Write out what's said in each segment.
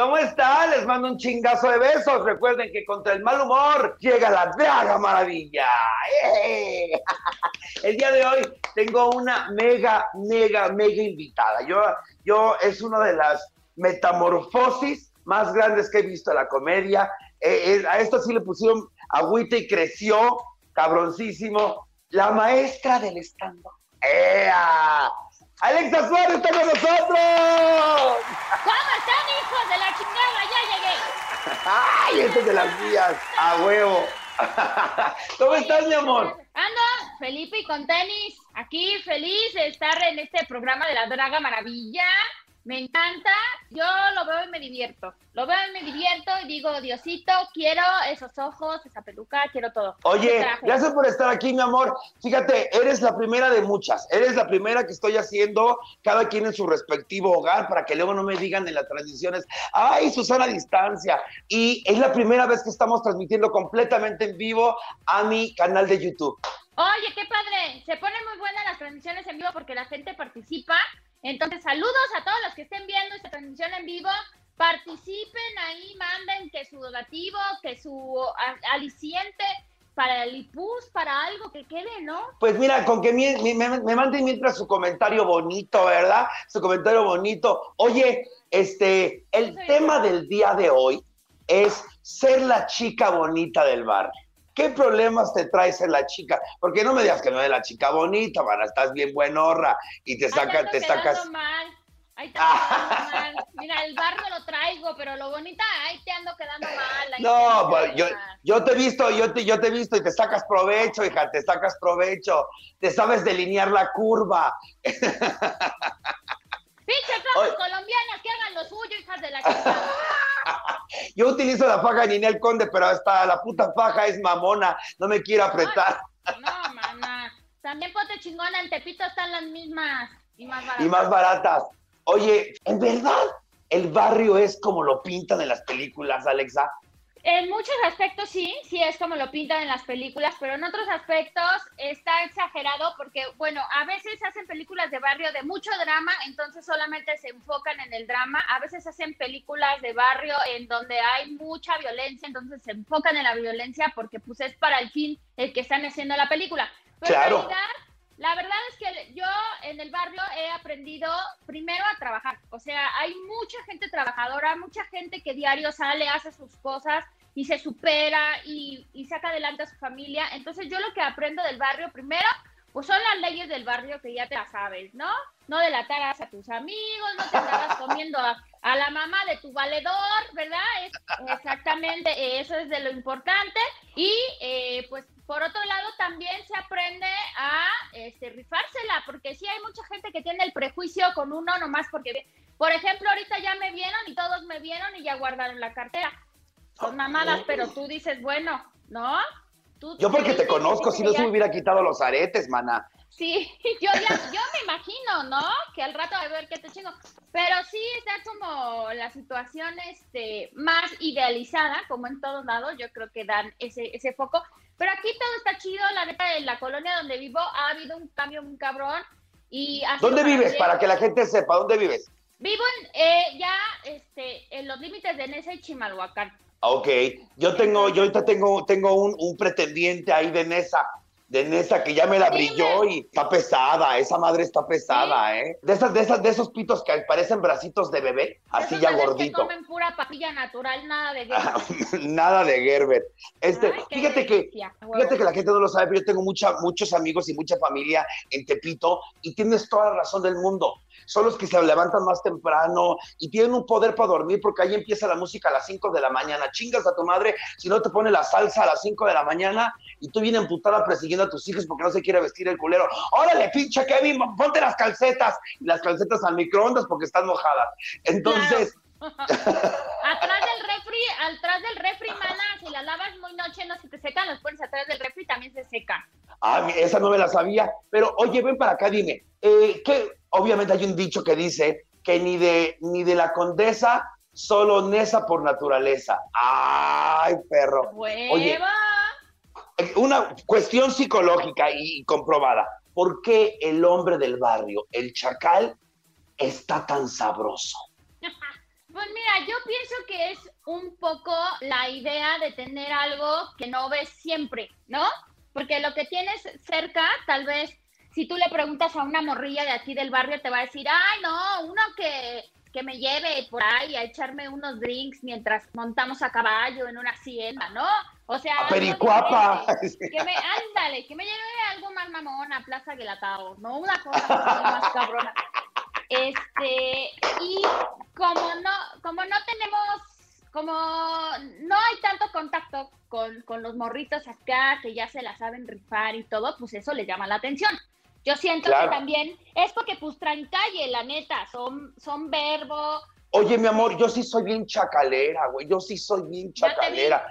¿Cómo están? Les mando un chingazo de besos. Recuerden que contra el mal humor llega la Draga Maravilla. ¡Eh! El día de hoy tengo una mega, mega, mega invitada. Yo, yo es una de las metamorfosis más grandes que he visto en la comedia. Eh, eh, a esto sí le pusieron agüita y creció, cabroncísimo. La maestra del estando. ¡Alexa Suárez está con nosotros! ¿Cómo están, hijos de la chingada? Ya llegué. ¡Ay, este es de las mías! ¡A huevo! ¿Cómo estás, mi amor? Ando, Felipe, y con tenis. Aquí feliz de estar en este programa de la Draga Maravilla. Me encanta, yo lo veo y me divierto. Lo veo y me divierto y digo, Diosito, quiero esos ojos, esa peluca, quiero todo. Oye, gracias por estar aquí, mi amor. Fíjate, eres la primera de muchas. Eres la primera que estoy haciendo, cada quien en su respectivo hogar, para que luego no me digan en las transmisiones, ay, Susana a distancia. Y es la primera vez que estamos transmitiendo completamente en vivo a mi canal de YouTube. Oye, qué padre. Se ponen muy buenas las transmisiones en vivo porque la gente participa entonces, saludos a todos los que estén viendo esta transmisión en vivo. Participen ahí, manden que su donativo, que su aliciente para el IPUS, para algo que quede, ¿no? Pues mira, con que me, me, manden mientras su comentario bonito, ¿verdad? Su comentario bonito. Oye, este, el tema del día de hoy es ser la chica bonita del barrio. ¿Qué problemas te traes en la chica? Porque no me digas que no es la chica bonita, para estás bien buenorra y te saca, te sacas. Mal. Ahí te mal. Mira, el barro lo traigo, pero lo bonita, ahí te ando quedando mal. no, pues, yo, yo, te he visto, yo te, yo te he visto y te sacas provecho, hija, te sacas provecho. Te sabes delinear la curva. Pinche colombianas que hagan lo suyo, hijas de la chica. Yo utilizo la faja de Ninel Conde, pero hasta la puta faja es mamona, no me quiero apretar. no, mamá. También pote chingona, en Tepito están las mismas y más baratas. Y más baratas. Oye, ¿en verdad el barrio es como lo pintan en las películas, Alexa? En muchos aspectos sí, sí es como lo pintan en las películas, pero en otros aspectos está exagerado porque, bueno, a veces hacen películas de barrio de mucho drama, entonces solamente se enfocan en el drama, a veces hacen películas de barrio en donde hay mucha violencia, entonces se enfocan en la violencia porque pues es para el fin el que están haciendo la película. Pero claro. en realidad, la verdad es que yo en el barrio he aprendido primero a trabajar. O sea, hay mucha gente trabajadora, mucha gente que diario sale, hace sus cosas y se supera y, saca adelante a su familia. Entonces yo lo que aprendo del barrio primero, pues son las leyes del barrio que ya te las sabes, ¿no? No delataras a tus amigos, no te andarás comiendo a, la mamá de tu valedor, ¿verdad? Exactamente, eso es de lo importante. Y eh, pues por otro lado también se aprende a este, rifársela, porque sí hay mucha gente que tiene el prejuicio con uno nomás porque, por ejemplo, ahorita ya me vieron y todos me vieron y ya guardaron la cartera. Son mamadas, pero tú dices, bueno, ¿no? yo porque te conozco, si no se me hubiera quitado los aretes, mana. Sí, yo, ya, yo me imagino, ¿no? Que al rato a ver qué te chingo. Pero sí está como la situación este, más idealizada, como en todos lados, yo creo que dan ese, ese foco. Pero aquí todo está chido, la neta, en la colonia donde vivo ha habido un cambio muy cabrón. Y ¿Dónde vives? Para que la gente sepa, ¿dónde vives? Vivo en, eh, ya este, en los límites de Nesa y Chimalhuacán. Ok, yo tengo, yo ahorita tengo, tengo un, un pretendiente ahí de Nesa de Nesa que ya me la brilló y está pesada, esa madre está pesada, ¿eh? De esas, de esas, de esos pitos que parecen bracitos de bebé, así ya gordito. Que comen pura papilla natural, nada de Gerber. nada de Gerber. Este, fíjate que, fíjate que la gente no lo sabe, pero yo tengo mucha, muchos amigos y mucha familia en Tepito y tienes toda la razón del mundo son los que se levantan más temprano y tienen un poder para dormir porque ahí empieza la música a las 5 de la mañana. Chingas a tu madre si no te pone la salsa a las 5 de la mañana y tú vienes emputada persiguiendo a tus hijos porque no se quiere vestir el culero. Órale, pinche Kevin, ponte las calcetas y las calcetas al microondas porque están mojadas. Entonces... atrás del refri, atrás del refri, mana, si la lavas muy noche no se te secan, los pones atrás del refri también se secan. Ah, esa no me la sabía. Pero oye, ven para acá, dime, eh, ¿qué, obviamente hay un dicho que dice que ni de, ni de la condesa, solo Nesa por naturaleza. ¡Ay, perro! Oye, una cuestión psicológica y comprobada. ¿Por qué el hombre del barrio, el chacal, está tan sabroso? Pues mira, yo pienso que es un poco la idea de tener algo que no ves siempre, ¿no? Porque lo que tienes cerca, tal vez, si tú le preguntas a una morrilla de aquí del barrio, te va a decir, ay, no, uno que, que me lleve por ahí a echarme unos drinks mientras montamos a caballo en una hacienda, ¿no? O sea, A Pericuapa. que me, ándale, que me lleve algo más mamón a Plaza Guelatao, ¿no? Una cosa más cabrona. Este, y como no, como no tenemos, como no hay tanto contacto con, con los morritos acá que ya se la saben rifar y todo, pues eso les llama la atención. Yo siento Claro. que también es porque pues traen calle, la neta, son, son verbo. Oye, mi amor, yo sí soy bien chacalera, güey. Yo sí soy bien te chacalera.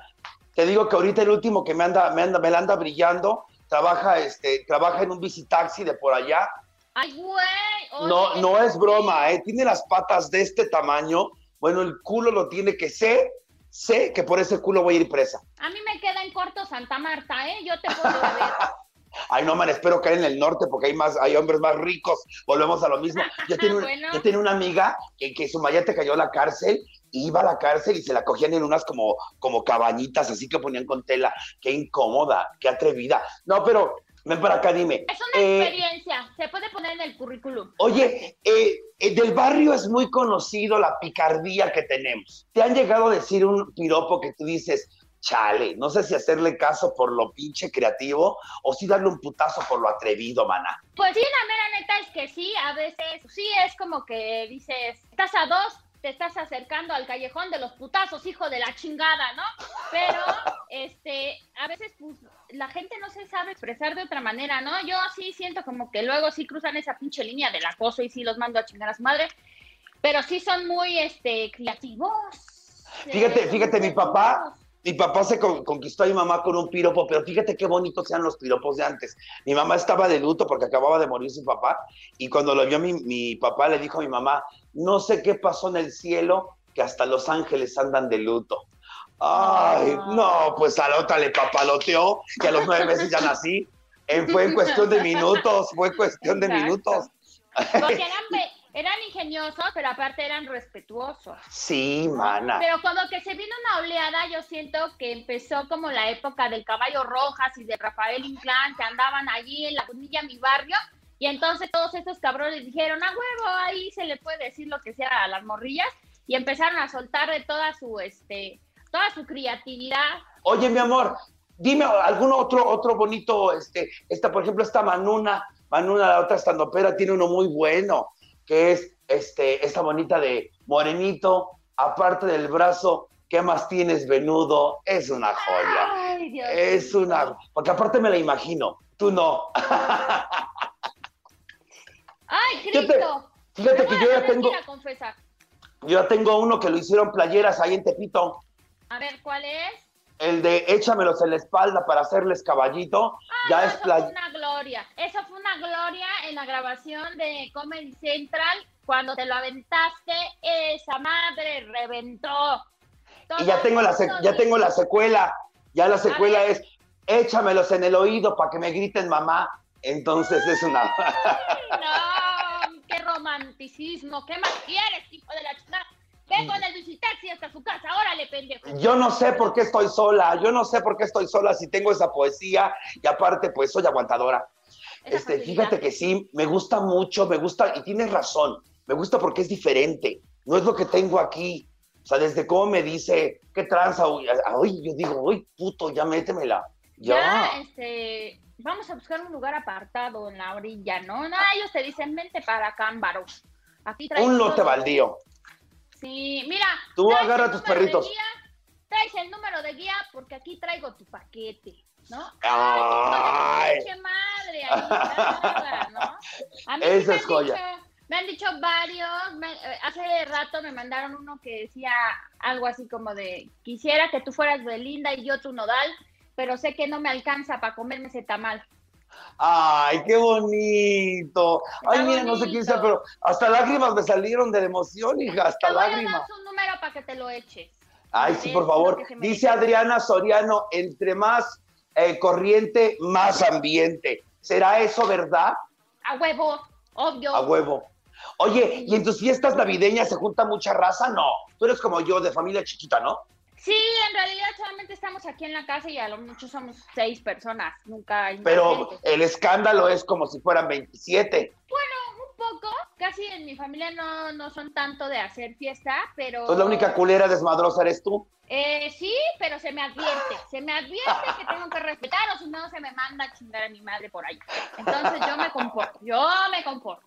Te, digo que ahorita el último que me anda, me anda, me la anda brillando, trabaja, este, trabaja en un visitaxi de por allá. Ay, güey. oye, No, no es broma, ¿eh? Tiene las patas de este tamaño. Bueno, el culo lo tiene que sé, sé que por ese culo voy a ir presa. A mí me queda en corto Santa Marta, ¿eh? Yo te puedo ver. Ay, no, man, espero caer en el norte porque hay más, hay hombres más ricos. Volvemos a lo mismo. Yo tenía, Bueno. yo tenía una amiga que, que su mayate cayó a la cárcel, iba a la cárcel y se la cogían en unas como, como cabañitas, así que ponían con tela. Qué incómoda, qué atrevida. No, pero ven para acá, dime. Es una Eh, experiencia, se puede poner en el currículum. Oye, eh, eh, del barrio es muy conocido la picardía que tenemos. ¿Te han llegado a decir un piropo que tú dices, chale, no sé si hacerle caso por lo pinche creativo o si darle un putazo por lo atrevido, maná? Pues sí, la mera neta es que sí, a veces sí es como que dices, estás a dos, te estás acercando al callejón de los putazos, hijo de la chingada, ¿no? Pero, este, a veces pues la gente no se sabe expresar de otra manera, ¿no? Yo sí siento como que luego sí cruzan esa pinche línea del acoso y sí los mando a chingar a su madre, pero sí son muy, este, creativos. Fíjate, Eh, fíjate, mi papá-. Mi papá se con- conquistó a mi mamá con un piropo, pero fíjate qué bonitos eran los piropos de antes. Mi mamá estaba de luto porque acababa de morir su papá y cuando lo vio mi, mi papá le dijo a mi mamá, no sé qué pasó en el cielo, que hasta los ángeles andan de luto. Ay, Ah. no, pues a la otra le papaloteó y a los nueve meses ya nací. Eh, fue en cuestión de minutos, fue cuestión de Exacto. minutos. Porque eran, eran ingeniosos, pero aparte eran respetuosos. Sí, mana. Pero como que se vino una oleada, yo siento que empezó como la época del caballo rojas y de Rafael Inclán, que andaban allí en la Bonilla, mi barrio, y entonces todos estos cabrones dijeron, a huevo, ahí se le puede decir lo que sea a las morrillas, y empezaron a soltar de toda su, este, toda su creatividad. Oye, mi amor, dime algún otro, otro bonito, este, esta, por ejemplo, esta Manuna, Manuna, la otra estandopera, tiene uno muy bueno, que es este, esta bonita de Morenito, aparte del brazo, ¿qué más tienes, venudo? Es una joya. Ay, Dios Es mío. una, porque aparte me la imagino, tú no. Ay, Cristo. Fíjate que yo ya tengo, yo ya tengo uno que lo hicieron playeras ahí en Tepito, A ver, ¿cuál es? El de échamelos en la espalda para hacerles caballito, ya No, es eso play- fue una gloria. Eso fue una gloria en la grabación de Comedy Central. Cuando te lo aventaste, esa madre reventó. Y ya tengo la, sec- ya tengo la secuela. Ya la secuela es échamelos en el oído para que me griten mamá. Entonces es una. No, qué romanticismo. ¿Qué más quieres, hijo de la chingada? Vengo en el visitaxi hasta su casa. Órale, pendejo. Yo no sé por qué estoy sola. Yo no sé por qué estoy sola si tengo esa poesía y aparte, pues soy aguantadora. Esa Este, facilidad. fíjate que sí, me gusta mucho, me gusta, y tienes razón, me gusta porque es diferente. No es lo que tengo aquí. O sea, desde cómo me dice, ¿qué tranza? Ay, yo digo, uy, puto, ya métemela. Ya. Ya, este, vamos a buscar un lugar apartado en la orilla, ¿no? No, ellos te dicen, vente para Cámbaro. Aquí Un lote baldío. Sí, mira. Tú agarra tus perritos. guía, traes el número de guía porque aquí traigo tu paquete, ¿no? Ay. Qué madre, ahí ¿no? A mí Esa es joya. dicho- me han dicho varios, me- eh, hace rato me mandaron uno que decía algo así como de, quisiera que tú fueras Belinda y yo tu nodal, pero sé que no me alcanza para comerme ese tamal. Ay, qué bonito. Ay, mira, no sé quién sea, pero hasta lágrimas me salieron de la emoción, hija, hasta lágrimas. un número para que te lo eches. Ay, sí, por favor. Dice Adriana Soriano, entre más eh, corriente, más ambiente. ¿Será eso verdad? A huevo, obvio. A huevo. Oye, ¿y en tus fiestas navideñas se junta mucha raza? No. Tú eres como yo, de familia chiquita, ¿no? Sí, en realidad solamente estamos aquí en la casa y a lo mucho somos seis personas, nunca hay Pero el escándalo es como si fueran 27. Bueno, un poco, casi en mi familia no, no son tanto de hacer fiesta, pero... Pues la única culera desmadrosa eres tú. Eh, sí, pero se me advierte, se me advierte que tengo que respetar o si no se me manda a chingar a mi madre por ahí. Entonces yo me comporto, yo me comporto.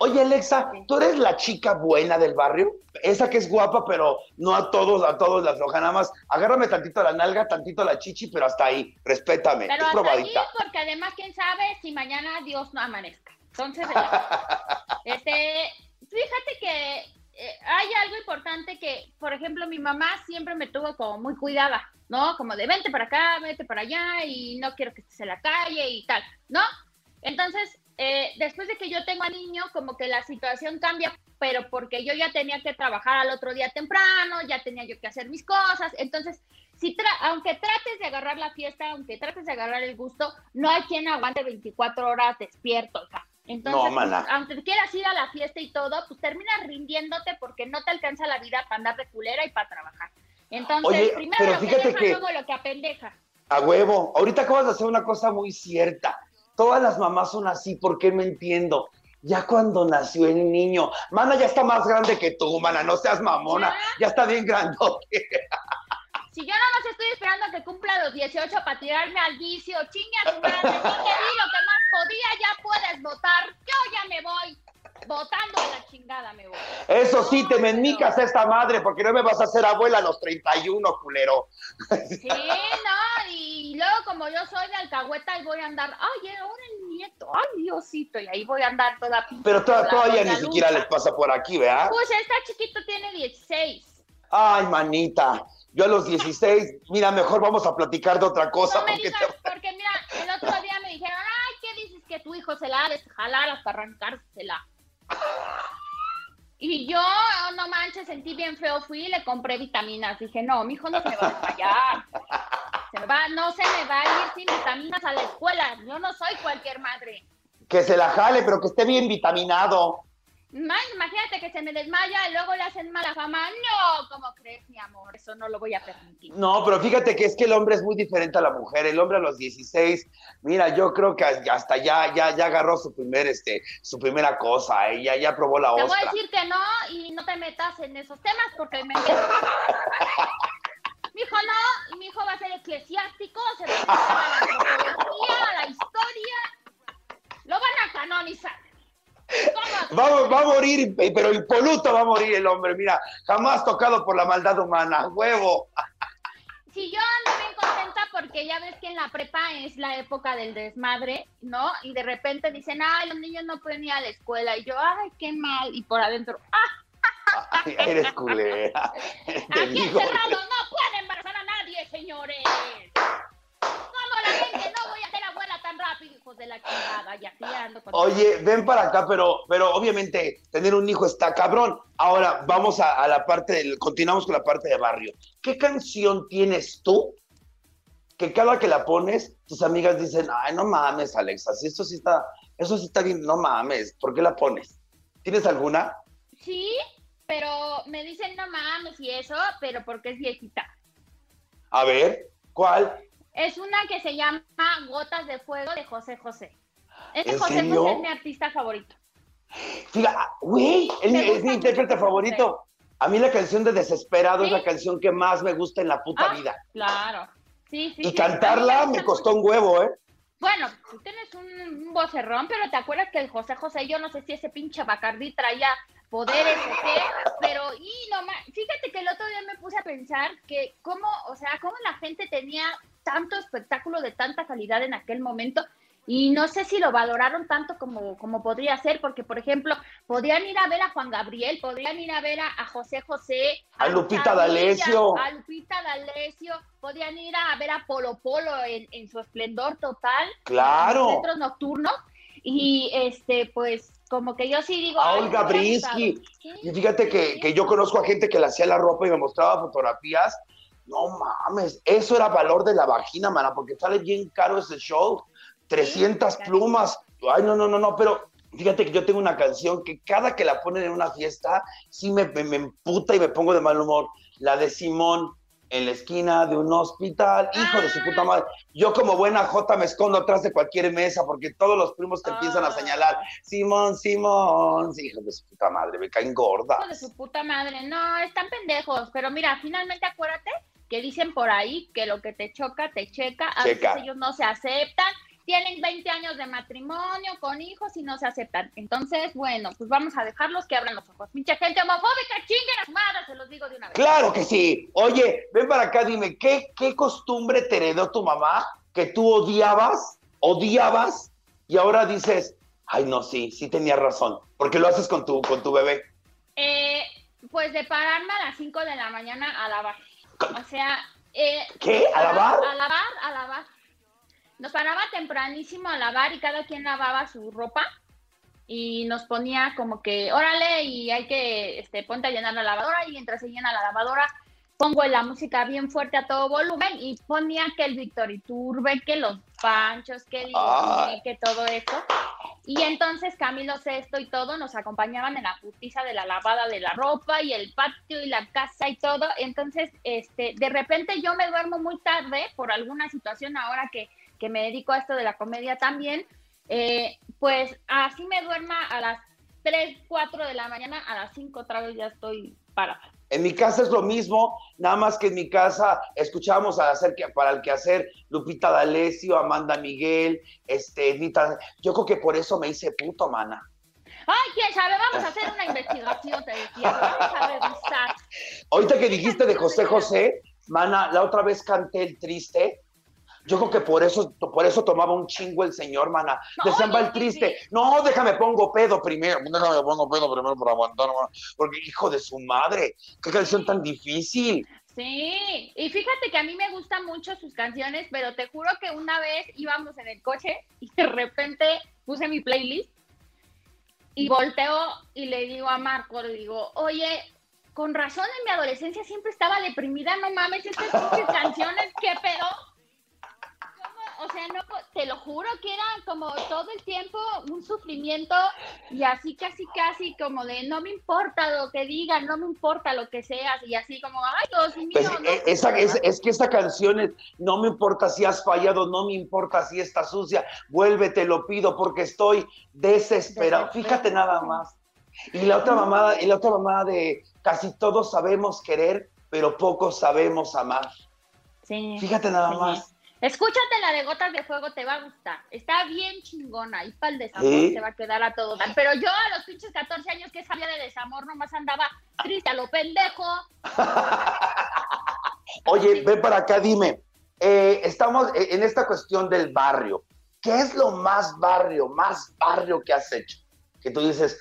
Oye, Alexa, ¿tú eres la chica buena del barrio? Esa que es guapa, pero no a todos, a todos la floja, nada más. Agárrame tantito la nalga, tantito la chichi, pero hasta ahí, respétame. Pero hasta ahí, porque además, quién sabe si mañana Dios no amanezca. Entonces, este, fíjate que eh, hay algo importante que, por ejemplo, mi mamá siempre me tuvo como muy cuidada, ¿no? Como de vente para acá, vete para allá y no quiero que estés en la calle y tal, ¿no? Entonces, eh, después de que yo tengo a niño, como que la situación cambia, pero porque yo ya tenía que trabajar al otro día temprano, ya tenía yo que hacer mis cosas, entonces, si aunque trates de agarrar la fiesta, aunque trates de agarrar el gusto, no hay quien aguante 24 horas despierto, Entonces, pues, aunque quieras ir a la fiesta y todo, pues terminas rindiéndote porque no te alcanza la vida para andar de culera y para trabajar. Entonces, primero lo que deja, luego lo que apendeja. A huevo, ahorita acabas de hacer una cosa muy cierta todas las mamás son así, ¿por qué me entiendo? Ya cuando nació el niño, mana ya está más grande que tú, mana, no seas mamona, ya está bien grandote. Si yo no más estoy esperando a que cumpla los 18 para tirarme al vicio, chinga tu madre, no te di lo que más podía, ya puedes votar, yo ya me voy. Votando a la chingada me voy. Eso sí, te me enmicas esta madre, porque no me vas a hacer abuela a los 31, culero. Sí, no, y luego como yo soy de alcahueta y voy a andar, ay, ahora el nieto, ay, Diosito, y ahí voy a andar toda Pero todavía ni siquiera les pasa por aquí, ¿verdad? Pues esta chiquito tiene 16. Ay, manita, yo a los 16, mira, mejor vamos a platicar de otra cosa. porque, porque mira, el otro día me dijeron, ay, ¿qué dices que tu hijo se la ha de jalar hasta arrancársela? Y yo, oh, no manches, sentí bien feo, fui y le compré vitaminas. Dije, no, mi hijo no se me va a desmayar. Se va, no se me va a ir sin vitaminas a la escuela. Yo no soy cualquier madre. Que se la jale, pero que esté bien vitaminado imagínate que se me desmaya y luego le hacen mala fama. No, ¿cómo crees, mi amor? Eso no lo voy a permitir. No, pero fíjate que es que el hombre es muy diferente a la mujer. El hombre a los 16, mira, yo creo que hasta ya, ya, ya agarró su primer, este, su primera cosa, ¿eh? ya, ya probó la otra. Te voy a decir que no y no te metas en esos temas porque me Mi hijo no, y mi hijo va a ser eclesiástico, se va a a la antropología, a la historia. Lo van a canonizar. Va, va, a morir, pero el poluto va a morir el hombre, mira, jamás tocado por la maldad humana, huevo. Sí, yo ando bien contenta porque ya ves que en la prepa es la época del desmadre, ¿no? Y de repente dicen, ay, los niños no pueden ir a la escuela. Y yo, ay, qué mal. Y por adentro, ¡ah! eres culera. Aquí encerrados no pueden embarazar a nadie, señores. Hijos de la chingada? Ya Oye, ven para acá, pero, pero obviamente tener un hijo está cabrón. Ahora vamos a, la parte del, continuamos con la parte de barrio. ¿Qué canción tienes tú que cada que la pones, tus amigas dicen, ay, no mames, Alexa, si esto sí está, eso sí está bien, no mames, ¿por qué la pones? ¿Tienes alguna? Sí, pero me dicen no mames y eso, pero porque es viejita. A ver, ¿cuál? Es una que se llama Gotas de Fuego de José José. Ese José José es mi artista favorito. Fíjate, güey, es mi intérprete favorito. A mí la canción de Desesperado es la canción que más me gusta en la puta ah, vida. Claro. Sí, sí. Y cantarla me costó un huevo, ¿eh? Bueno, tú tienes un, vocerrón, pero ¿te acuerdas que el José José, yo no sé si ese pinche Bacardí traía poderes o qué, pero y no fíjate que el otro día me puse a pensar que cómo, o sea, cómo la gente tenía tanto espectáculo de tanta calidad en aquel momento y no sé si lo valoraron tanto como, como podría ser, porque, por ejemplo, podrían ir a ver a Juan Gabriel, podrían ir a ver a, José José, a, Lupita D'Alessio, a Lupita D'Alessio, podrían ir a ver a Polo Polo en, su esplendor total, claro, en centros nocturnos, y este, pues, como que yo sí digo. A Olga Brinsky. Y fíjate que, que, yo conozco a gente que le hacía la ropa y me mostraba fotografías. No mames, eso era valor de la vagina, mana, porque sale bien caro ese show. 300 plumas. Ay, no, no, no, no, pero Fíjate que yo tengo una canción que cada que la ponen en una fiesta, sí me, me, me emputa y me pongo de mal humor. La de Simón en la esquina de un hospital, hijo de su puta madre. Yo como buena Jota me escondo atrás de cualquier mesa porque todos los primos te empiezan a Ah. señalar, Simón, Simón, sí, hijo de su puta madre, me caen gordas. Hijo de su puta madre. No, están pendejos. Pero mira, finalmente acuérdate que dicen por ahí que lo que te choca, te checa. A Checa. veces ellos no se aceptan. Tienen 20 años de matrimonio con hijos y no se aceptan. Entonces, bueno, pues vamos a dejarlos que abran los ojos. Pinche gente homofóbica, chinguen a su madre, se los digo de una vez. Claro que sí. Oye, ven para acá, dime, ¿qué, qué costumbre te heredó tu mamá que tú odiabas, odiabas, y ahora dices, ay, no, sí, sí tenía razón, porque lo haces con tu, con tu bebé? Eh, pues de pararme a las 5 de la mañana a lavar. O sea, eh, ¿Qué? ¿A lavar? A lavar, a lavar. Nos paraba tempranísimo a lavar y cada quien lavaba su ropa y nos ponía como que, órale, y hay que, este, ponte a llenar la lavadora y mientras se llena la lavadora pongo la música bien fuerte a todo volumen y ponía que el Víctor Iturbe, que los panchos, que el Ah. que todo eso. Y entonces Camilo Sesto y todo nos acompañaban en la putiza de la lavada de la ropa y el patio y la casa y todo. Entonces, este, de repente yo me duermo muy tarde por alguna situación ahora que, que me dedico a esto de la comedia también. Eh, pues así me duerma a las 3, 4 de la mañana, a las 5 otra vez ya estoy parada. En mi casa es lo mismo, nada más que en mi casa escuchábamos a hacer que, para el quehacer Lupita D'Alessio, Amanda Miguel, este, Edita. Yo creo que por eso me hice puto, mana. Ay, quién sabe, vamos a hacer una investigación, te decía, vamos a revisar. Ahorita que dijiste de José José, mana, la otra vez canté el triste. Yo creo que por eso, por eso tomaba un chingo el señor, mana. Decían, va el triste. No, déjame pongo pedo primero. Déjame pongo pedo primero para aguantar, mana. Porque, hijo de su madre, qué canción tan difícil. Sí, y fíjate que a mí me gustan mucho sus canciones, pero te juro que una vez íbamos en el coche y de repente puse mi playlist y volteo y le digo a Marco, le digo, oye, con razón en mi adolescencia siempre estaba deprimida, no mames, estas canciones, ¿qué pedo? O sea, no, te lo juro que era como todo el tiempo un sufrimiento y así casi casi como de no me importa lo que digan, no me importa lo que seas y así como, ay Dios mío. Pues, no eh, sé, esa, es, es que esta canción es, no me importa si has fallado, no me importa si estás sucia, vuelve, te lo pido porque estoy desesperado. Desesperado. Fíjate nada más. Y la otra mamada, y la otra mamada de casi todos sabemos querer, pero pocos sabemos amar. Sí. Fíjate nada Sí. más. Escúchate la de Gotas de Fuego, te va a gustar. Está bien chingona y para el desamor ¿Sí? te va a quedar a todo dar. Pero yo a los pinches 14 años que sabía de desamor nomás andaba triste a lo pendejo. Oye, ven para acá, dime. eh, estamos eh, en esta cuestión del barrio. ¿Qué es lo más barrio, más barrio que has hecho? Que tú dices,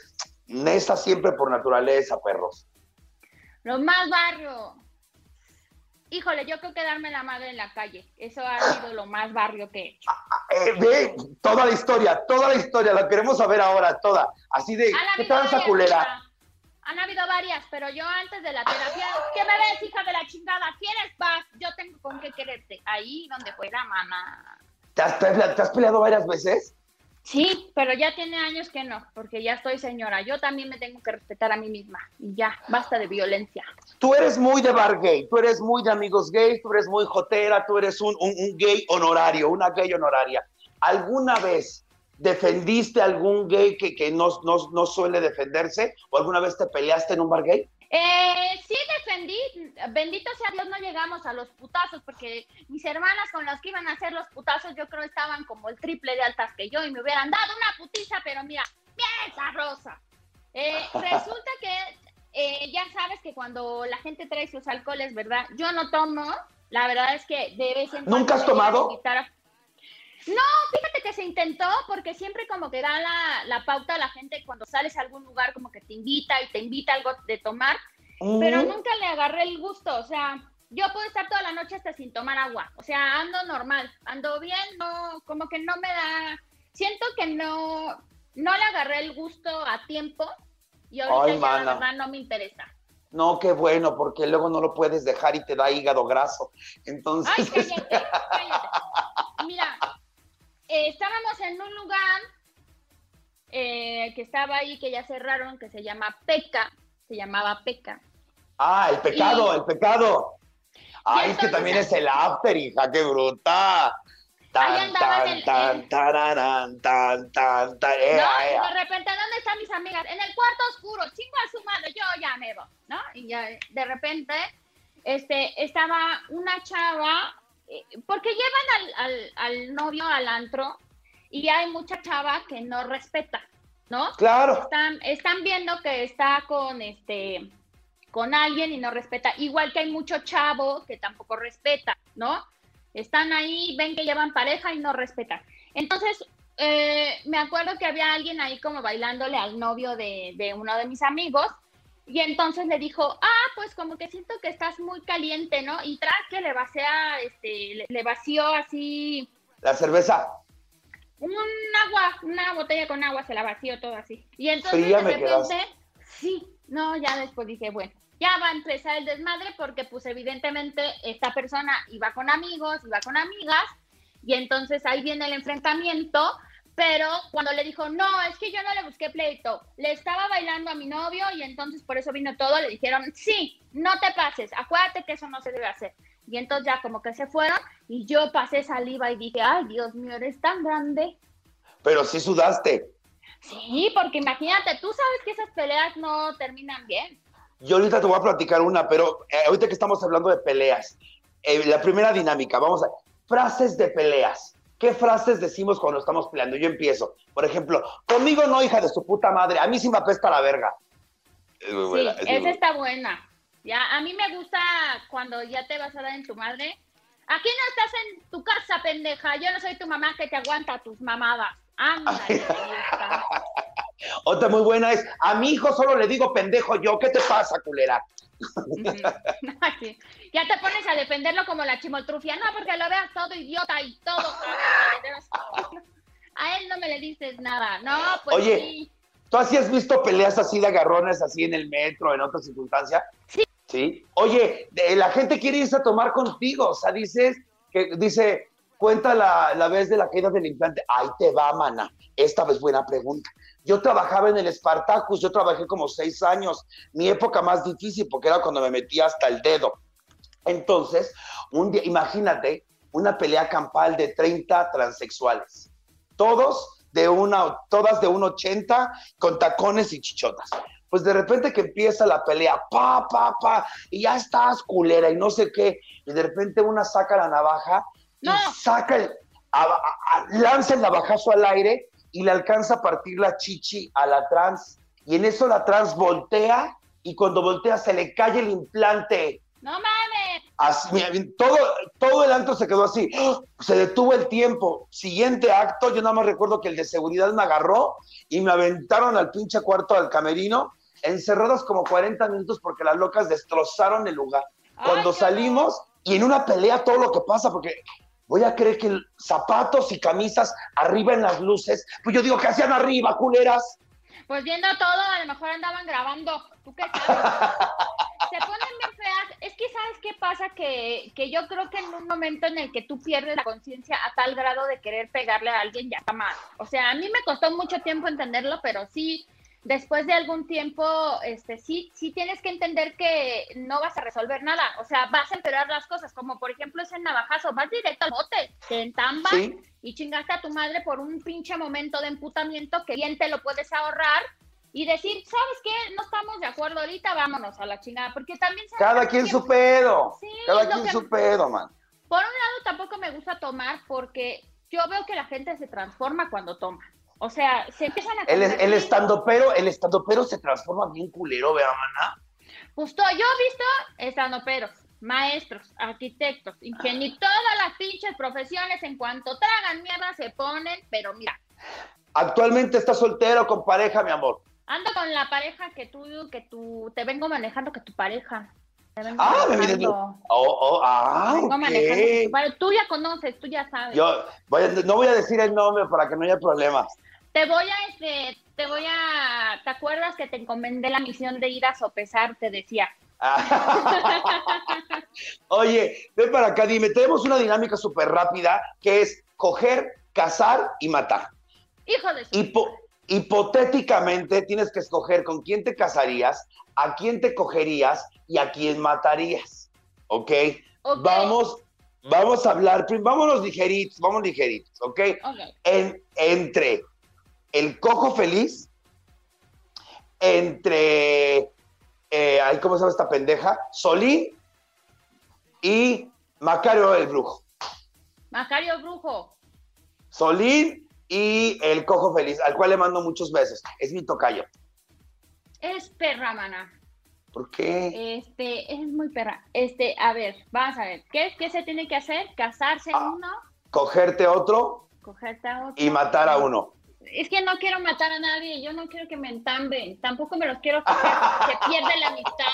Nesa siempre por naturaleza, perros. Lo más barrio. Híjole, yo creo que darme la madre en la calle. Eso ha sido lo más barrio que he hecho. Eh, ve toda la historia, toda la historia, la queremos saber ahora, toda. Así de, ¿qué varias, culera? Han habido varias, pero yo antes de la terapia, ¿qué me ves, hija de la chingada? ¿Quieres paz? Yo tengo con qué quererte. Ahí donde fuera, mamá. ¿Te has, te has peleado varias veces? Sí, pero ya tiene años que no, porque ya estoy señora. Yo también me tengo que respetar a mí misma. Y ya, basta de violencia. Tú eres muy de bar gay, tú eres muy de amigos gays, tú eres muy jotera, tú eres un, un- un gay honorario, una gay honoraria. ¿Alguna vez defendiste a algún gay que, que no, no, no suele defenderse? ¿O alguna vez te peleaste en un bar gay? Eh, sí defendí, bendito sea Dios, no llegamos a los putazos, porque mis hermanas con las que iban a hacer los putazos, yo creo estaban como el triple de altas que yo y me hubieran dado una putiza, pero mira, bien sabrosa. Eh, resulta que eh, ya sabes que cuando la gente trae sus alcoholes, ¿verdad? Yo no tomo, la verdad es que de vez en cuando ¿Nunca has tomado? a- No, fíjate que se intentó porque siempre como que da la, la pauta a la gente cuando sales a algún lugar como que te invita y te invita algo de tomar, pero nunca le agarré el gusto, o sea, yo puedo estar toda la noche hasta sin tomar agua, o sea, ando normal, ando bien, no, como que no me da, siento que no, no le agarré el gusto a tiempo y ahorita Ay, ya mana. la verdad no me interesa. No, qué bueno, porque luego no lo puedes dejar y te da hígado graso. Entonces, Ay, cállate, cállate. Que estaba ahí, que ya cerraron, que se llama Peca, se llamaba Peca. Ah, el pecado, el pecado. Ay, es que también es el after, hija, qué bruta. Tan, tan, tan, tan, tan, tan, tan, no, de repente, ¿dónde están mis amigas? En el cuarto oscuro, chingo a su madre, yo ya me voy, ¿no? Y ya, de repente, este, estaba una chava, eh, porque llevan al, al, al novio al antro y hay mucha chava que no respeta, ¿no? Claro. Están, están viendo que está con este con alguien y no respeta, igual que hay mucho chavo que tampoco respeta, ¿no? Están ahí, ven que llevan pareja y no respetan. Entonces, eh, me acuerdo que había alguien ahí como bailándole al novio de, de, uno de mis amigos y entonces le dijo, ah, pues como que siento que estás muy caliente, ¿no? Y tras que le vacía, este, le, le vació así... La cerveza un agua, una botella con agua, se la vació todo así. Y entonces de repente, sí, no, ya después dije, bueno, ya va a empezar el desmadre porque pues evidentemente esta persona iba con amigos, iba con amigas, y entonces ahí viene el enfrentamiento, pero cuando le dijo, no, es que yo no le busqué pleito, le estaba bailando a mi novio y entonces por eso vino todo, le dijeron, sí, no te pases, acuérdate que eso no se debe hacer. Y entonces ya como que se fueron y yo pasé saliva y dije, ay, Dios mío, eres tan grande. Pero sí sudaste. Sí, porque imagínate, tú sabes que esas peleas no terminan bien. Yo ahorita te voy a platicar una, pero eh, ahorita que estamos hablando de peleas, eh, la primera dinámica, vamos a... Frases de peleas. ¿Qué frases decimos cuando estamos peleando? Yo empiezo. Por ejemplo, conmigo no, hija de su puta madre. A mí sí me apesta la verga. sí, esa está buena. Ya, a mí me gusta cuando ya te vas a dar en tu madre. Aquí no estás en tu casa, pendeja. Yo no soy tu mamá que te aguanta tus mamadas. Anda. Otra muy buena es, a mi hijo solo le digo pendejo yo. ¿Qué te pasa, culera? ya te pones a defenderlo como la chimoltrufia. No, porque lo veas todo idiota y todo. A él no me le dices nada. No, pues Oye, ¿tú así has visto peleas así de agarrones así en el metro, en otra circunstancia? Sí. ¿Sí? Oye, la gente quiere irse a tomar contigo, o sea, dices, que dice, cuenta la, la, vez de la caída del implante, ahí te va, mana, esta vez buena pregunta. Yo trabajaba en el Spartacus, yo trabajé como seis años, mi época más difícil porque era cuando me metí hasta el dedo. Entonces, un día, imagínate, una pelea campal de 30 transexuales, todos de una, todas de 1,80 con tacones y chichotas pues de repente que empieza la pelea, pa, pa, pa, y ya estás culera y no sé qué, y de repente una saca la navaja y saca el, lanza el navajazo al aire y le alcanza a partir la chichi a la trans, y en eso la trans voltea y cuando voltea se le cae el implante. No mames. Así, todo, todo el acto se quedó así. Se detuvo el tiempo. Siguiente acto, yo nada más recuerdo que el de seguridad me agarró y me aventaron al pinche cuarto del camerino encerrados como 40 minutos porque las locas destrozaron el lugar. Cuando salimos y en una pelea todo lo que pasa, porque voy a creer que zapatos y camisas arriba en las luces, pues yo digo que hacían arriba, culeras. Pues viendo todo, a lo mejor andaban grabando. ¿Tú qué sabes? Se ponen bien feas. Es que, ¿sabes qué pasa? Que, que yo creo que en un momento en el que tú pierdes la conciencia a tal grado de querer pegarle a alguien, ya está mal. O sea, a mí me costó mucho tiempo entenderlo, pero sí, después de algún tiempo, este, sí, sí tienes que entender que no vas a resolver nada, o sea, vas a empeorar las cosas, como por ejemplo ese navajazo, vas directo al bote, te entambas y chingaste a tu madre por un pinche momento de emputamiento que bien te lo puedes ahorrar y decir, ¿sabes qué? No estamos de acuerdo ahorita, vámonos a la chingada, porque también... Cada quien su pedo, cada quien su pedo, man. Por un lado, tampoco me gusta tomar porque yo veo que la gente se transforma cuando toma. O sea, se empiezan a... El, el estandopero, el estandopero se transforma bien culero, vea, mana. Justo, yo he visto estandoperos, maestros, arquitectos, ingenieros, todas las pinches profesiones, en cuanto tragan mierda se ponen, pero mira. Actualmente estás soltero con pareja, mi amor. Ando con la pareja que tú, que tú, te vengo manejando que tu pareja. ah, me vienes. Oh, oh, ah, vengo okay. Bueno, tú ya conoces, tú ya sabes. Yo no voy a decir el nombre para que no haya problemas. Te voy a, este, te voy a, ¿te acuerdas que te encomendé la misión de ir a sopesar? Te decía. Oye, ven para acá, dime, tenemos una dinámica súper rápida que es coger, cazar y matar. Hijo de hipotéticamente tienes que escoger con quién te casarías, a quién te cogerías y a quién matarías. ¿Ok? Vamos, vamos a hablar, vámonos ligeritos, vamos ligeritos, ¿ok? En, entre el cojo feliz, entre, eh, ¿cómo se llama esta pendeja? Solín y Macario el Brujo. Macario Brujo. Solín y el cojo feliz, al cual le mando muchos besos. Es mi tocayo. Es perra, mana. ¿Por qué? Este, es muy perra. Este, a ver, vamos a ver. ¿Qué, qué se tiene que hacer? ¿Casarse ah, uno? Cogerte otro. Cogerte a otro. Y matar a uno. Es que no quiero matar a nadie, yo no quiero que me entambren, tampoco me los quiero coger, se pierde la amistad.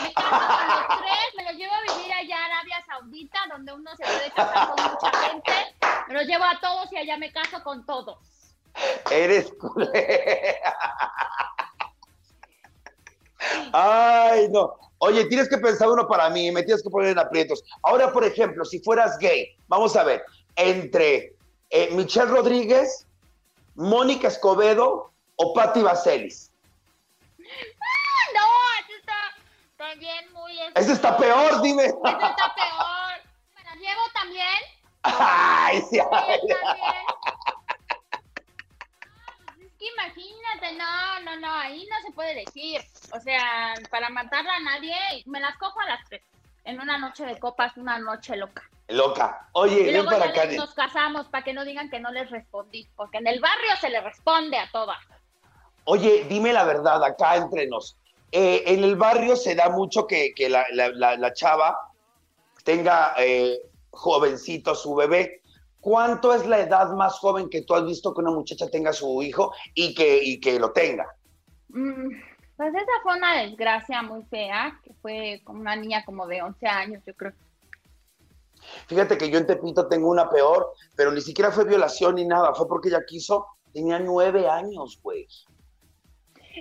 Me caso con los tres, me los llevo a vivir allá a Arabia Saudita, donde uno se puede casar con mucha gente. Me los llevo a todos y allá me caso con todos. Eres culera. Ay, no. Oye, tienes que pensar uno para mí, me tienes que poner en aprietos. Ahora, por ejemplo, si fueras gay, vamos a ver, entre eh, Michelle Rodríguez, Mónica Escobedo o Patti Vaselis. Ah, no, eso está también muy... Ese está peor, dime. Ese está peor. ¿Me la llevo también? Ay, sí. Ay, imagínate, no, no, no, ahí no se puede decir. O sea, para matarla a nadie, me las cojo a las tres. En una noche de copas, una noche loca. Loca. Oye, ven para acá. Nos casamos para que no digan que no les respondí, porque en el barrio se le responde a todas. Oye, dime la verdad, acá entre nos. Eh, en el barrio se da mucho que, que la, la, la, chava tenga eh, jovencito su bebé. ¿Cuánto es la edad más joven que tú has visto que una muchacha tenga su hijo y que, y que lo tenga? Mm, pues esa fue una desgracia muy fea, que fue con una niña como de 11 años, yo creo. Fíjate que yo en Tepito tengo una peor, pero ni siquiera fue violación ni nada, fue porque ella quiso, tenía nueve años, güey.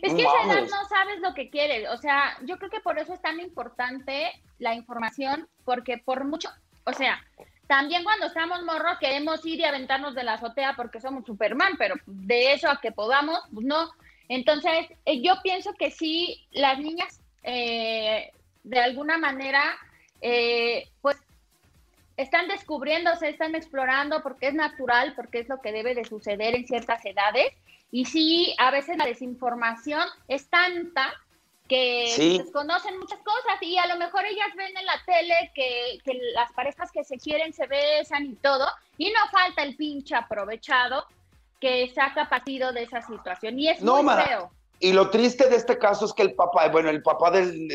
Es que esa edad no sabes lo que quieres, o sea, yo creo que por eso es tan importante la información, porque por mucho, o sea, también cuando estamos morros queremos ir y aventarnos de la azotea porque somos Superman, pero de eso a que podamos, pues no. Entonces, eh, yo pienso que sí, las niñas, eh, de alguna manera, eh, pues están descubriéndose, están explorando porque es natural, porque es lo que debe de suceder en ciertas edades. Y sí, a veces la desinformación es tanta que desconocen muchas cosas y a lo mejor ellas ven en la tele que, las parejas que se quieren se besan y todo, y no falta el pinche aprovechado que saca partido de esa situación. Y es muy feo. Y lo triste de este caso es que el papá, bueno, el papá del,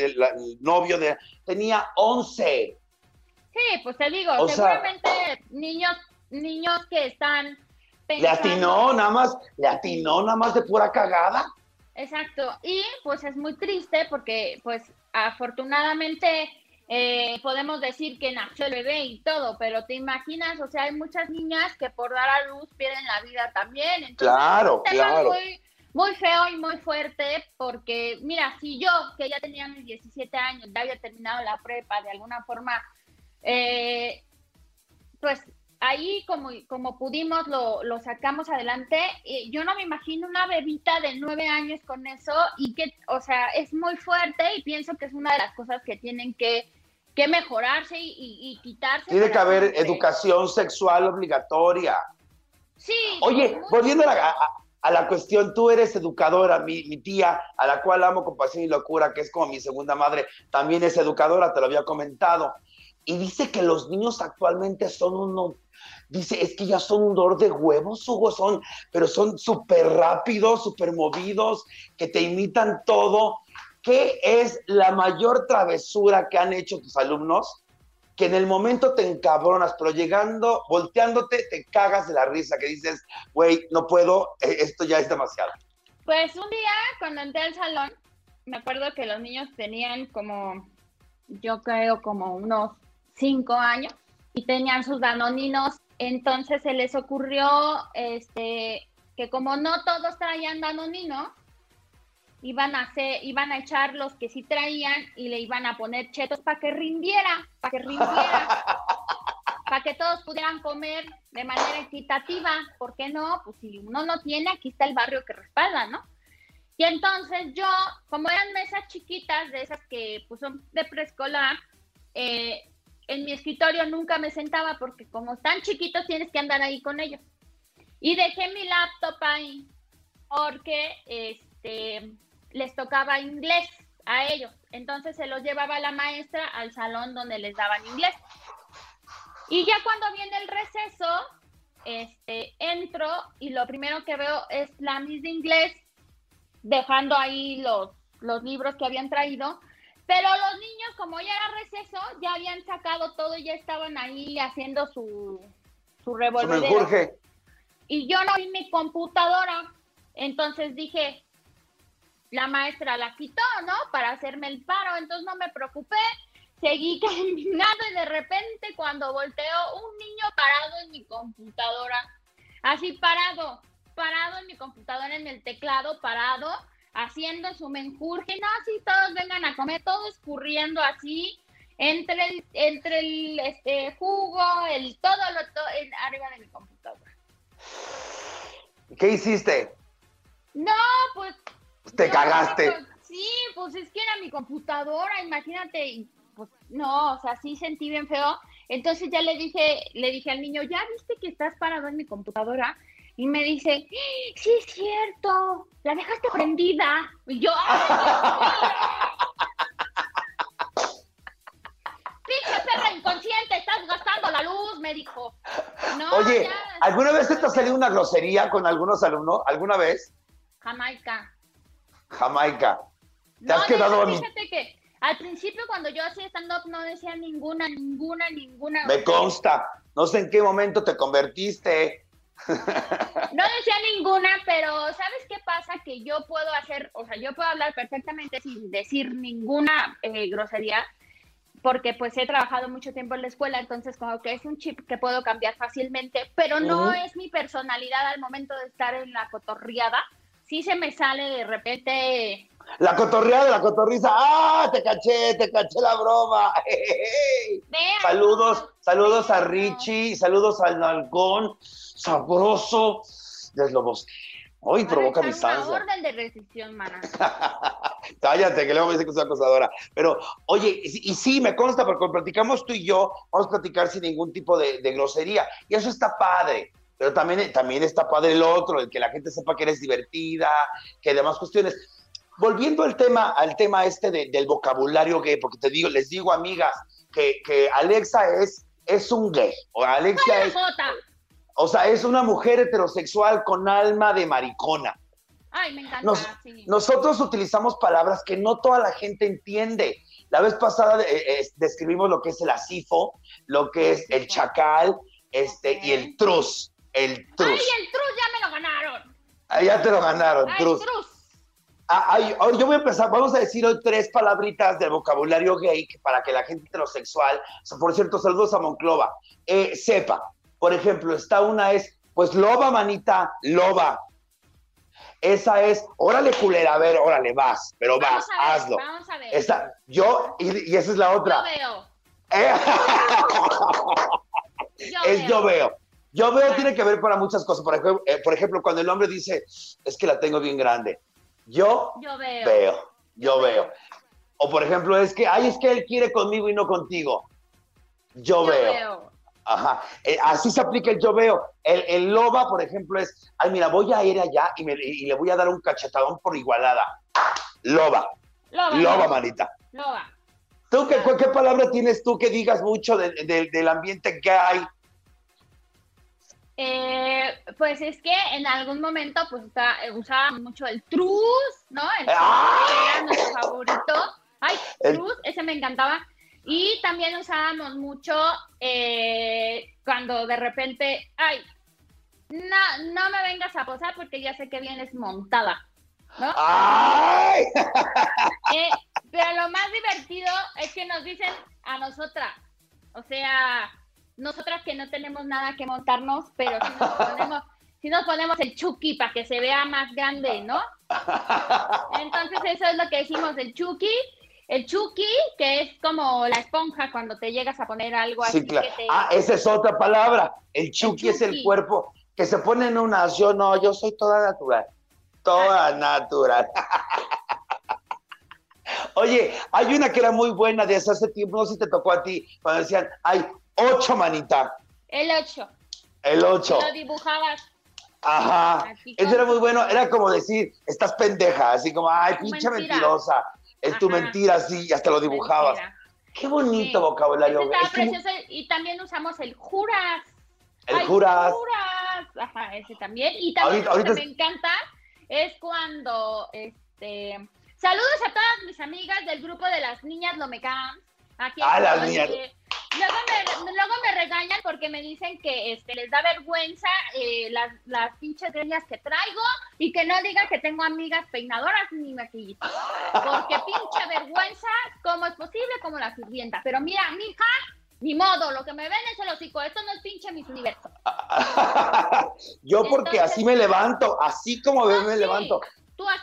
novio de tenía 11. Sí, pues te digo, seguramente niños, niños que están pensando... Le atinó nada más, le atinó nada más de pura cagada. Exacto, y pues es muy triste porque pues afortunadamente eh, podemos decir que nació el bebé y todo, pero te imaginas, o sea, hay muchas niñas que por dar a luz pierden la vida también. Entonces, claro, claro. Muy, muy feo y muy fuerte porque, mira, si yo, que ya tenía mis 17 años, ya había terminado la prepa, de alguna forma, eh, pues ahí como, como pudimos lo, lo sacamos adelante. yo no me imagino una bebita de nueve años con eso y que, o sea, es muy fuerte y pienso que es una de las cosas que tienen que, que mejorarse y, y, quitarse. Tiene que haber educación sexual obligatoria. Sí. Oye, volviendo a la, a, la, cuestión, tú eres educadora, mi, mi, tía, a la cual amo con pasión y locura, que es como mi segunda madre, también es educadora, te lo había comentado. Y dice que los niños actualmente son unos dice, es que ya son un dolor de huevos, Hugo, son, pero son súper rápidos, súper movidos, que te imitan todo. ¿Qué es la mayor travesura que han hecho tus alumnos? Que en el momento te encabronas, pero llegando, volteándote, te cagas de la risa, que dices, güey, no puedo, e, esto ya es demasiado. Pues un día, cuando entré al salón, me acuerdo que los niños tenían como, yo creo, como unos cinco años y tenían sus danoninos entonces se les ocurrió este, que como no todos traían danonino, iban a hacer, iban a echar los que sí traían y le iban a poner chetos para que rindiera, para que rindiera, para que todos pudieran comer de manera equitativa. ¿Por qué no? Pues si uno no tiene, aquí está el barrio que respalda, ¿no? Y entonces yo, como eran mesas chiquitas, de esas que pues, son de preescolar, eh, en mi escritorio nunca me sentaba porque como están chiquitos tienes que andar ahí con ellos. Y dejé mi laptop ahí porque este, les tocaba inglés a ellos. Entonces se los llevaba la maestra al salón donde les daban inglés. Y ya cuando viene el receso, este, entro y lo primero que veo es la mis de inglés, dejando ahí los, los libros que habían traído. Pero los niños, como ya era receso, ya habían sacado todo y ya estaban ahí haciendo su, su revolver. Y yo no vi mi computadora. Entonces dije, la maestra la quitó, ¿no? Para hacerme el paro. Entonces no me preocupé. Seguí caminando y de repente cuando volteo, un niño parado en mi computadora. Así parado, parado en mi computadora, en el teclado, parado haciendo su menjurje, no, así todos vengan a comer, todo escurriendo así, entre el, entre el este, jugo, el todo lo todo, arriba de mi computadora. ¿Qué hiciste? No, pues. Te cagaste. sí, pues es que era mi computadora, imagínate, pues no, o sea, sí sentí bien feo. Entonces ya le dije, le dije al niño, ¿ya viste que estás parado en mi computadora? Y me dice, sí es cierto, la dejaste prendida. Y yo, pinche perra inconsciente, estás gastando la luz, me dijo. Oye, ¿alguna vez te ha salido una grosería con algunos alumnos? ¿Alguna vez? Jamaica. Jamaica. ¿Te has quedado Fíjate que al principio cuando yo hacía stand-up no decía ninguna, ninguna, ninguna. Me consta. No sé en qué momento te convertiste. No decía ninguna, pero ¿sabes qué pasa? Que yo puedo hacer, o sea, yo puedo hablar perfectamente sin decir ninguna eh, grosería, porque pues he trabajado mucho tiempo en la escuela, entonces como que es un chip que puedo cambiar fácilmente, pero no es mi personalidad al momento de estar en la cotorriada. Sí se me sale de repente la cotorreada, la cotorriza. ¡Ah! Te caché, te caché la broma. saludos, saludos a Richie, saludos al Nalgón, sabroso de Sloboski. Hoy provoca distancia. Una orden de restricción, mana. Cállate, que luego me dice que soy acosadora. Pero, oye, y, sí, me consta, porque platicamos tú y yo, vamos a platicar sin ningún tipo de, de grosería. Y eso está padre pero también, también está padre el otro, el que la gente sepa que eres divertida, que demás cuestiones volviendo al tema, al tema este del vocabulario gay, porque te digo, les digo, amigas, que, que Alexa es, es un gay. O Alexa es. O sea, es una mujer heterosexual con alma de maricona. Ay, me encanta. Nosotros utilizamos palabras que no toda la gente entiende. La vez pasada eh, eh, describimos lo que es el asifo, lo que es el chacal, este, y el trus. El trus. Ay, el trus ya me lo ganaron. Ah, ya te lo ganaron, Ay, trus. trus. Ah, yo voy a empezar, vamos a decir hoy tres palabritas del vocabulario gay para que la gente heterosexual, por cierto, saludos a Monclova, eh, sepa. Por ejemplo, está una es, pues loba, manita, loba. Esa es, órale, culera, a ver, órale, vas, pero vas, hazlo. Vamos a ver. Esa, yo, y, esa es la otra. Yo veo. Eh, es yo veo. Yo veo tiene que ver para muchas cosas. Por ejemplo, eh, por ejemplo, cuando el hombre dice, es que la tengo bien grande. Yo, veo. yo, veo. O por ejemplo, es que, ay, es que él quiere conmigo y no contigo. Yo, veo. Ajá. Eh, así se aplica el yo veo. El, loba, por ejemplo, es, ay, mira, voy a ir allá y, le voy a dar un cachetadón por igualada. Loba. Loba, manita. Loba. ¿Tú qué, qué, palabra tienes tú que digas mucho del ambiente gay eh, pues es que en algún momento pues está, eh, usaba mucho el trus, ¿no? El trus ¡Ah! era nuestro favorito. Ay, trus, ese me encantaba. Y también usábamos mucho eh, cuando de repente, ay, no, no me vengas a posar porque ya sé que vienes montada, ¿no? ¡Ay! Eh, pero lo más divertido es que nos dicen a nosotras, o sea, nosotras que no tenemos nada que montarnos, pero si nos ponemos, si nos ponemos el chuki para que se vea más grande, ¿no? Entonces eso es lo que decimos, el chuki. El chuki, que es como la esponja cuando te llegas a poner algo así. Que te... Ah, esa es otra palabra. El chuki, es el cuerpo que se pone en una acción. No, yo soy toda natural. Toda natural. Oye, hay una que era muy buena de hace tiempo, no sé si te tocó a ti, cuando decían, ay, 8, manita. El 8. El 8. Lo dibujabas. Ajá. Eso era muy bueno. Era como decir, estás pendeja. Así como, ay, pinche mentirosa. Es tu mentira, sí. Y hasta lo dibujabas. Qué bonito vocabulario. Y también usamos el juras. El ay, juras. juras. Ajá, ese también. Y también lo que me encanta es cuando, este... Saludos a todas mis amigas del grupo de las niñas Lomecans. Aquí ah, las niñas. Luego me, luego me regañan porque me dicen que este, les da vergüenza eh, las, las pinches greñas que traigo y que no digan que tengo amigas peinadoras ni maquillistas. Porque pinche vergüenza, ¿cómo es posible? Como la sirvienta. Pero mira, mija, ni modo, lo que me ven es el hocico. Esto no es pinche mis universo. Yo porque Entonces- así me levanto, así como No, me sí. levanto.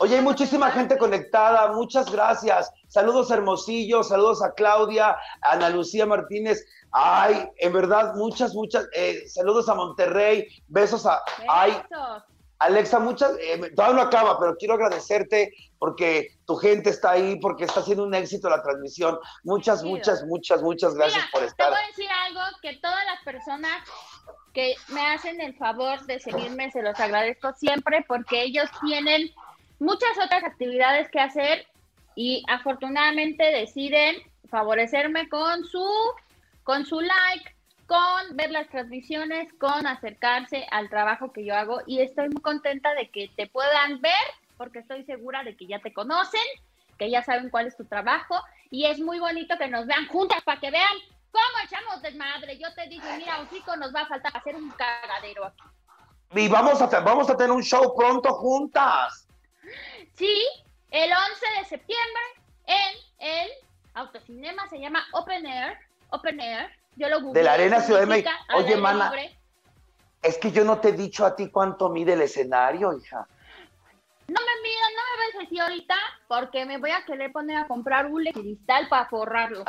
Oye, hay muchísima te gente conectada, muchas gracias. Saludos a Hermosillo, saludos a Claudia, a Ana Lucía Martínez. Ay, en verdad, muchas, muchas. eh, saludos a Monterrey, besos a. Ay, Besos. Alexa, muchas. eh, todavía no acaba, pero quiero agradecerte porque tu gente está ahí, porque está haciendo un éxito la transmisión. Muchas, muchas, muchas, muchas gracias Mira, por te estar. voy a decir algo que todas las personas que me hacen el favor de seguirme, se los agradezco siempre porque ellos tienen muchas otras actividades que hacer y afortunadamente deciden favorecerme con su con su like, con ver las transmisiones, con acercarse al trabajo que yo hago y estoy muy contenta de que te puedan ver porque estoy segura de que ya te conocen, que ya saben cuál es tu trabajo y es muy bonito que nos vean juntas para que vean cómo echamos desmadre. Yo te digo, mira, Hocico, nos va a faltar hacer un cagadero aquí. Y vamos a, vamos a tener un show pronto juntas. Sí, el 11 de septiembre en el autocinema se llama Open Air. Open Air. Yo lo googleé, De la Arena Ciudad de México. Oye, mana, libre. Es que yo no te he dicho a ti cuánto mide el escenario, hija. No me midan, no me ves así ahorita porque me voy a querer poner a comprar un cristal para forrarlo.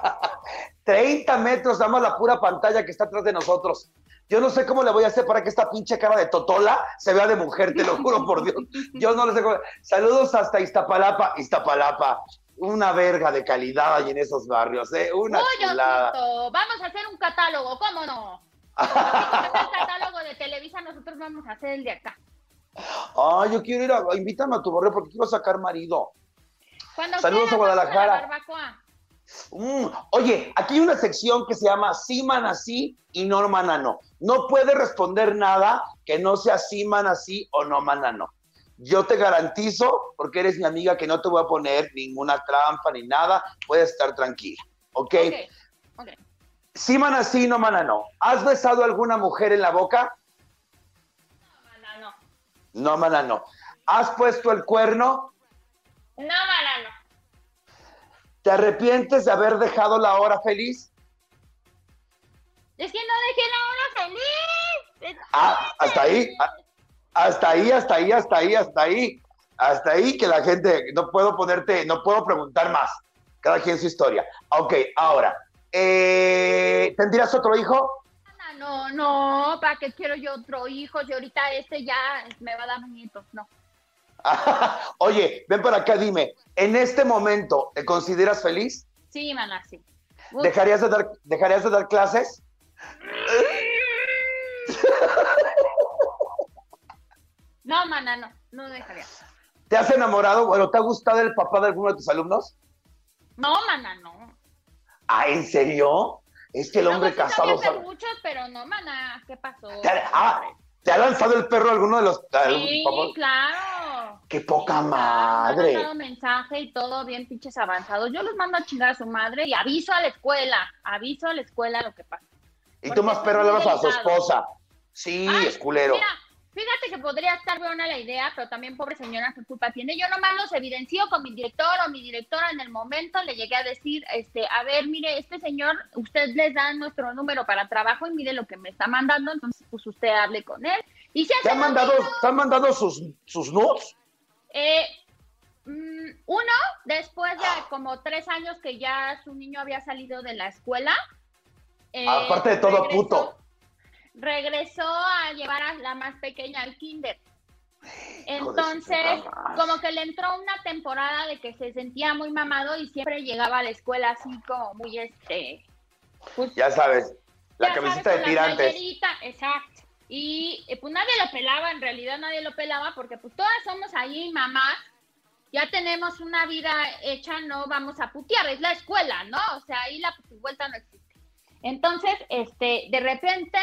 30 metros, damos la pura pantalla que está atrás de nosotros. Yo no sé cómo le voy a hacer para que esta pinche cara de Totola se vea de mujer, te lo juro por Dios. Yo no le sé cómo. Saludos hasta Iztapalapa, Iztapalapa. Una verga de calidad hay en esos barrios, ¿eh? Una chulada. Vamos a hacer un catálogo, ¿cómo no? el catálogo de Televisa, nosotros vamos a hacer el de acá. Ay, yo quiero ir a. Invítame a tu barrio porque quiero sacar marido. Cuando Saludos quieran, a Guadalajara. la barbacoa. Mm, Oye, aquí hay una sección que se llama sí, mana, sí y no, mana, no. No puede responder nada que no sea sí, mana, sí o no, mana, no. Yo te garantizo, porque eres mi amiga, que no te voy a poner ninguna trampa ni nada. Puedes estar tranquila, ¿ok? Ok, ok. Sí, mana, sí, no, mana, no. ¿Has besado a alguna mujer en la boca? No, mana, no. No, mana, no. ¿Has puesto el cuerno? No. ¿Te arrepientes de haber dejado la hora feliz? Es que no dejé la hora feliz. Ah, hasta ahí. ah, Hasta ahí, hasta ahí, hasta ahí, hasta ahí. Hasta ahí que la gente, no puedo ponerte, no puedo preguntar más. Cada quien su historia. Ok, ahora, eh, ¿tendrías otro hijo? No, no, ¿para qué quiero yo otro hijo? Si ahorita este ya me va a dar nietos, no. Oye, ven para acá, dime, ¿en este momento te consideras feliz? Sí, mana, sí. ¿Dejarías de dar, dejarías de dar clases? No, mana, no, no dejaría. ¿Te has enamorado? Bueno, ¿te ha gustado el papá de alguno de tus alumnos? No, mana, no. Ah, ¿en serio? Es que el hombre sí casado... sabe- muchos, pero no, mana, ¿qué pasó? ¿Te ha, ah, ¿te ha lanzado el perro alguno de los... Sí, claro. ¡Qué poca Sí, claro, Me madre! mandado mensaje y todo bien pinches avanzados. Yo los mando a chingar a su madre y aviso a la escuela, aviso a la escuela lo que pasa. Y tú más perro le vas a su esposa. Sí, Ay, es culero. Mira, fíjate que podría estar buena la idea, pero también pobre señora, ¿qué culpa tiene? Yo nomás los evidencio con mi director o mi directora en el momento, le llegué a decir, este, a ver, mire, este señor, usted les da nuestro número para trabajo y mire lo que me está mandando, entonces pues usted hable con él. Y si ¿Te han mandado, ¿te han mandado sus, sus nudes? Eh, mm, uno, después de como tres años que ya su niño había salido de la escuela. Eh, Aparte de todo, puto. Regresó a llevar a la más pequeña al kinder. Entonces, como que le entró una temporada de que se sentía muy mamado y siempre llegaba a la escuela así como muy este. Pues, ya sabes, la camiseta de tirantes. exacto. Y eh, pues nadie lo pelaba, en realidad nadie lo pelaba porque pues todas somos ahí mamás, ya tenemos una vida hecha, no vamos a putear, es la escuela, ¿no? O sea, ahí la vuelta no existe. Entonces, este, de repente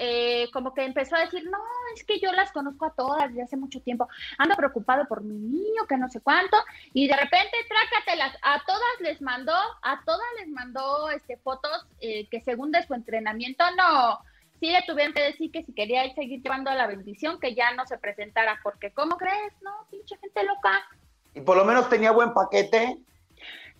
eh, como que empezó a decir, no, es que yo las conozco a todas desde hace mucho tiempo, ando preocupado por mi niño, que no sé cuánto, y de repente trácatelas, a todas les mandó, a todas les mandó este, fotos eh, que según de su entrenamiento no, sí le tuvieron que decir que si quería seguir llevando a la bendición, que ya no se presentara, porque ¿cómo crees? No, pinche gente loca. Y por lo menos tenía buen paquete.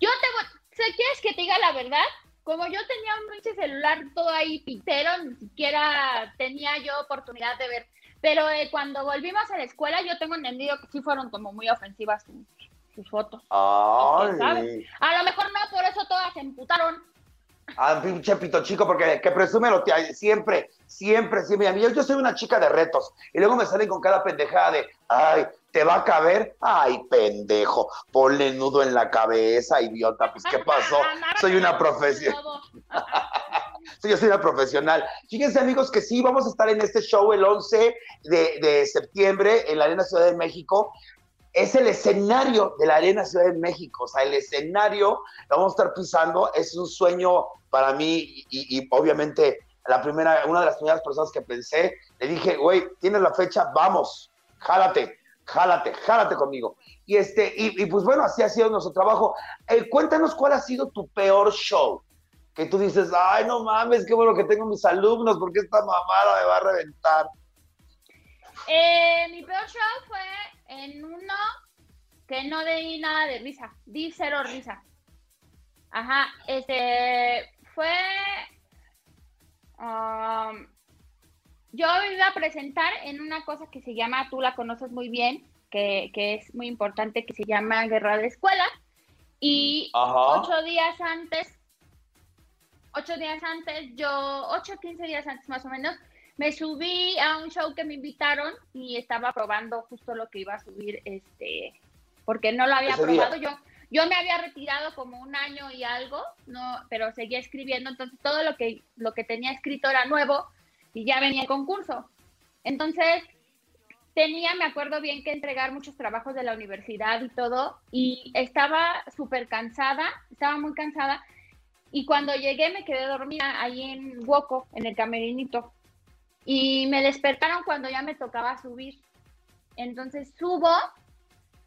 Yo te, ¿quieres que te diga la verdad? Como yo tenía un pinche celular todo ahí pitero, ni siquiera tenía yo oportunidad de ver. Pero eh, cuando volvimos a la escuela, yo tengo entendido que sí fueron como muy ofensivas sus, fotos. Ay. A lo mejor no, por eso todas se emputaron. Ah, pinche pito chico, porque que presume lo que siempre, siempre, siempre. Yo, yo soy una chica de retos. Y luego me salen con cada pendejada de, ay, ¿te va a caber? Ay, pendejo, ponle nudo en la cabeza, idiota. Pues, ¿qué pasó? Soy una profesional. yo soy una profesional. Fíjense, amigos, que sí, vamos a estar en este show el 11 de, de septiembre en la Arena Ciudad de México es el escenario de la Arena Ciudad de México, o sea, el escenario lo vamos a estar pisando, es un sueño para mí y, obviamente la primera, una de las primeras personas que pensé, le dije, güey, tienes la fecha, vamos, jálate, jálate, jálate conmigo. Y, este, y, pues bueno, así ha sido nuestro trabajo. Eh, cuéntanos cuál ha sido tu peor show. Que tú dices, ay, no mames, qué bueno que tengo mis alumnos, porque esta mamada me va a reventar. Eh, mi peor show fue en uno que no di nada de risa, di cero risa. Ajá, este fue. Um, yo iba a presentar en una cosa que se llama, tú la conoces muy bien, que, es muy importante, que se llama Guerra de Escuela. Y ocho días antes, ocho días antes, yo, ocho, quince días antes más o menos, me subí a un show que me invitaron y estaba probando justo lo que iba a subir, este, porque no lo había probado yo. Yo me había retirado como un año y algo, no, pero seguía escribiendo, entonces todo lo que, lo que tenía escrito era nuevo y ya venía el concurso. Entonces, tenía, me acuerdo bien, que entregar muchos trabajos de la universidad y todo, y estaba súper cansada, estaba muy cansada, y cuando llegué me quedé dormida ahí en Woco, en el camerinito, y me despertaron cuando ya me tocaba subir. Entonces subo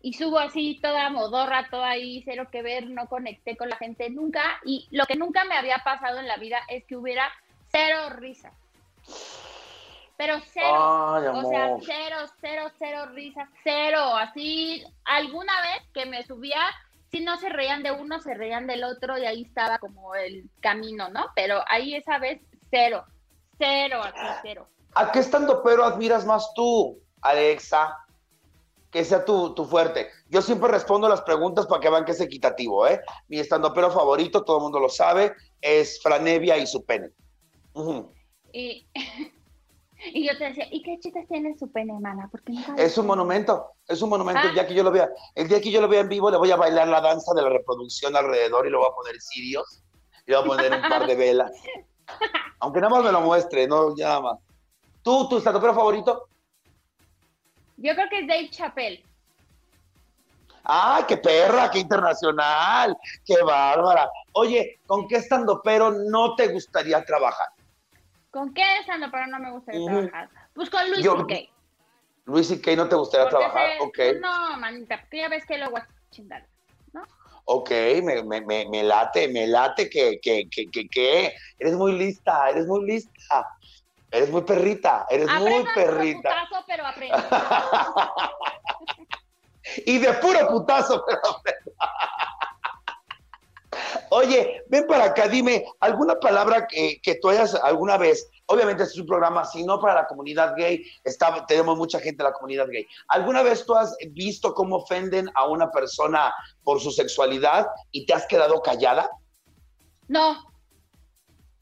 y subo así toda modorra, toda ahí, cero que ver, no conecté con la gente nunca. Y lo que nunca me había pasado en la vida es que hubiera cero risas. Pero cero. o sea, cero, cero, cero risas, cero. Así, alguna vez que me subía, si no se reían de uno, se reían del otro y ahí estaba como el camino, ¿no? Pero ahí esa vez, cero. Cero, aquí cero. ¿A qué estando pero admiras más tú, Alexa? Que sea tu, fuerte. Yo siempre respondo las preguntas para que vean que es equitativo, ¿eh? Mi estando pero favorito, todo el mundo lo sabe, es Franevia y su pene. y, yo te decía, ¿y qué chistes tiene su pene, mana? Porque es un monumento, es un monumento. El día que yo lo vea, el día que yo lo vea en vivo, le voy a bailar la danza de la reproducción alrededor y le voy a poner sirios. Y le voy a poner un par de velas. Aunque nada más me lo muestre, no ya más. ¿Tú, tu estandopero favorito? Yo creo que es Dave Chappelle. ¡Ah, qué perra, qué internacional! ¡Qué bárbara! Oye, ¿con qué estandopero no te gustaría trabajar? ¿Con qué estandopero no me gustaría trabajar? Pues con Luis C.K. Luis C.K. no te gustaría trabajar, ok. No, manita, porque ya ves que luego es chingada, ¿no? ok, me, me, me, late, me late que, que, que, que, eres muy lista, eres muy lista. Eres muy perrita, eres muy perrita. Putazo, pero aprendo. y de puro putazo, pero Oye, ven para acá, dime, ¿alguna palabra que, que, tú hayas alguna vez obviamente este es un programa, si no para la comunidad gay, tenemos mucha gente de la comunidad gay. ¿Alguna vez tú has visto cómo ofenden a una persona por su sexualidad y te has quedado callada? No.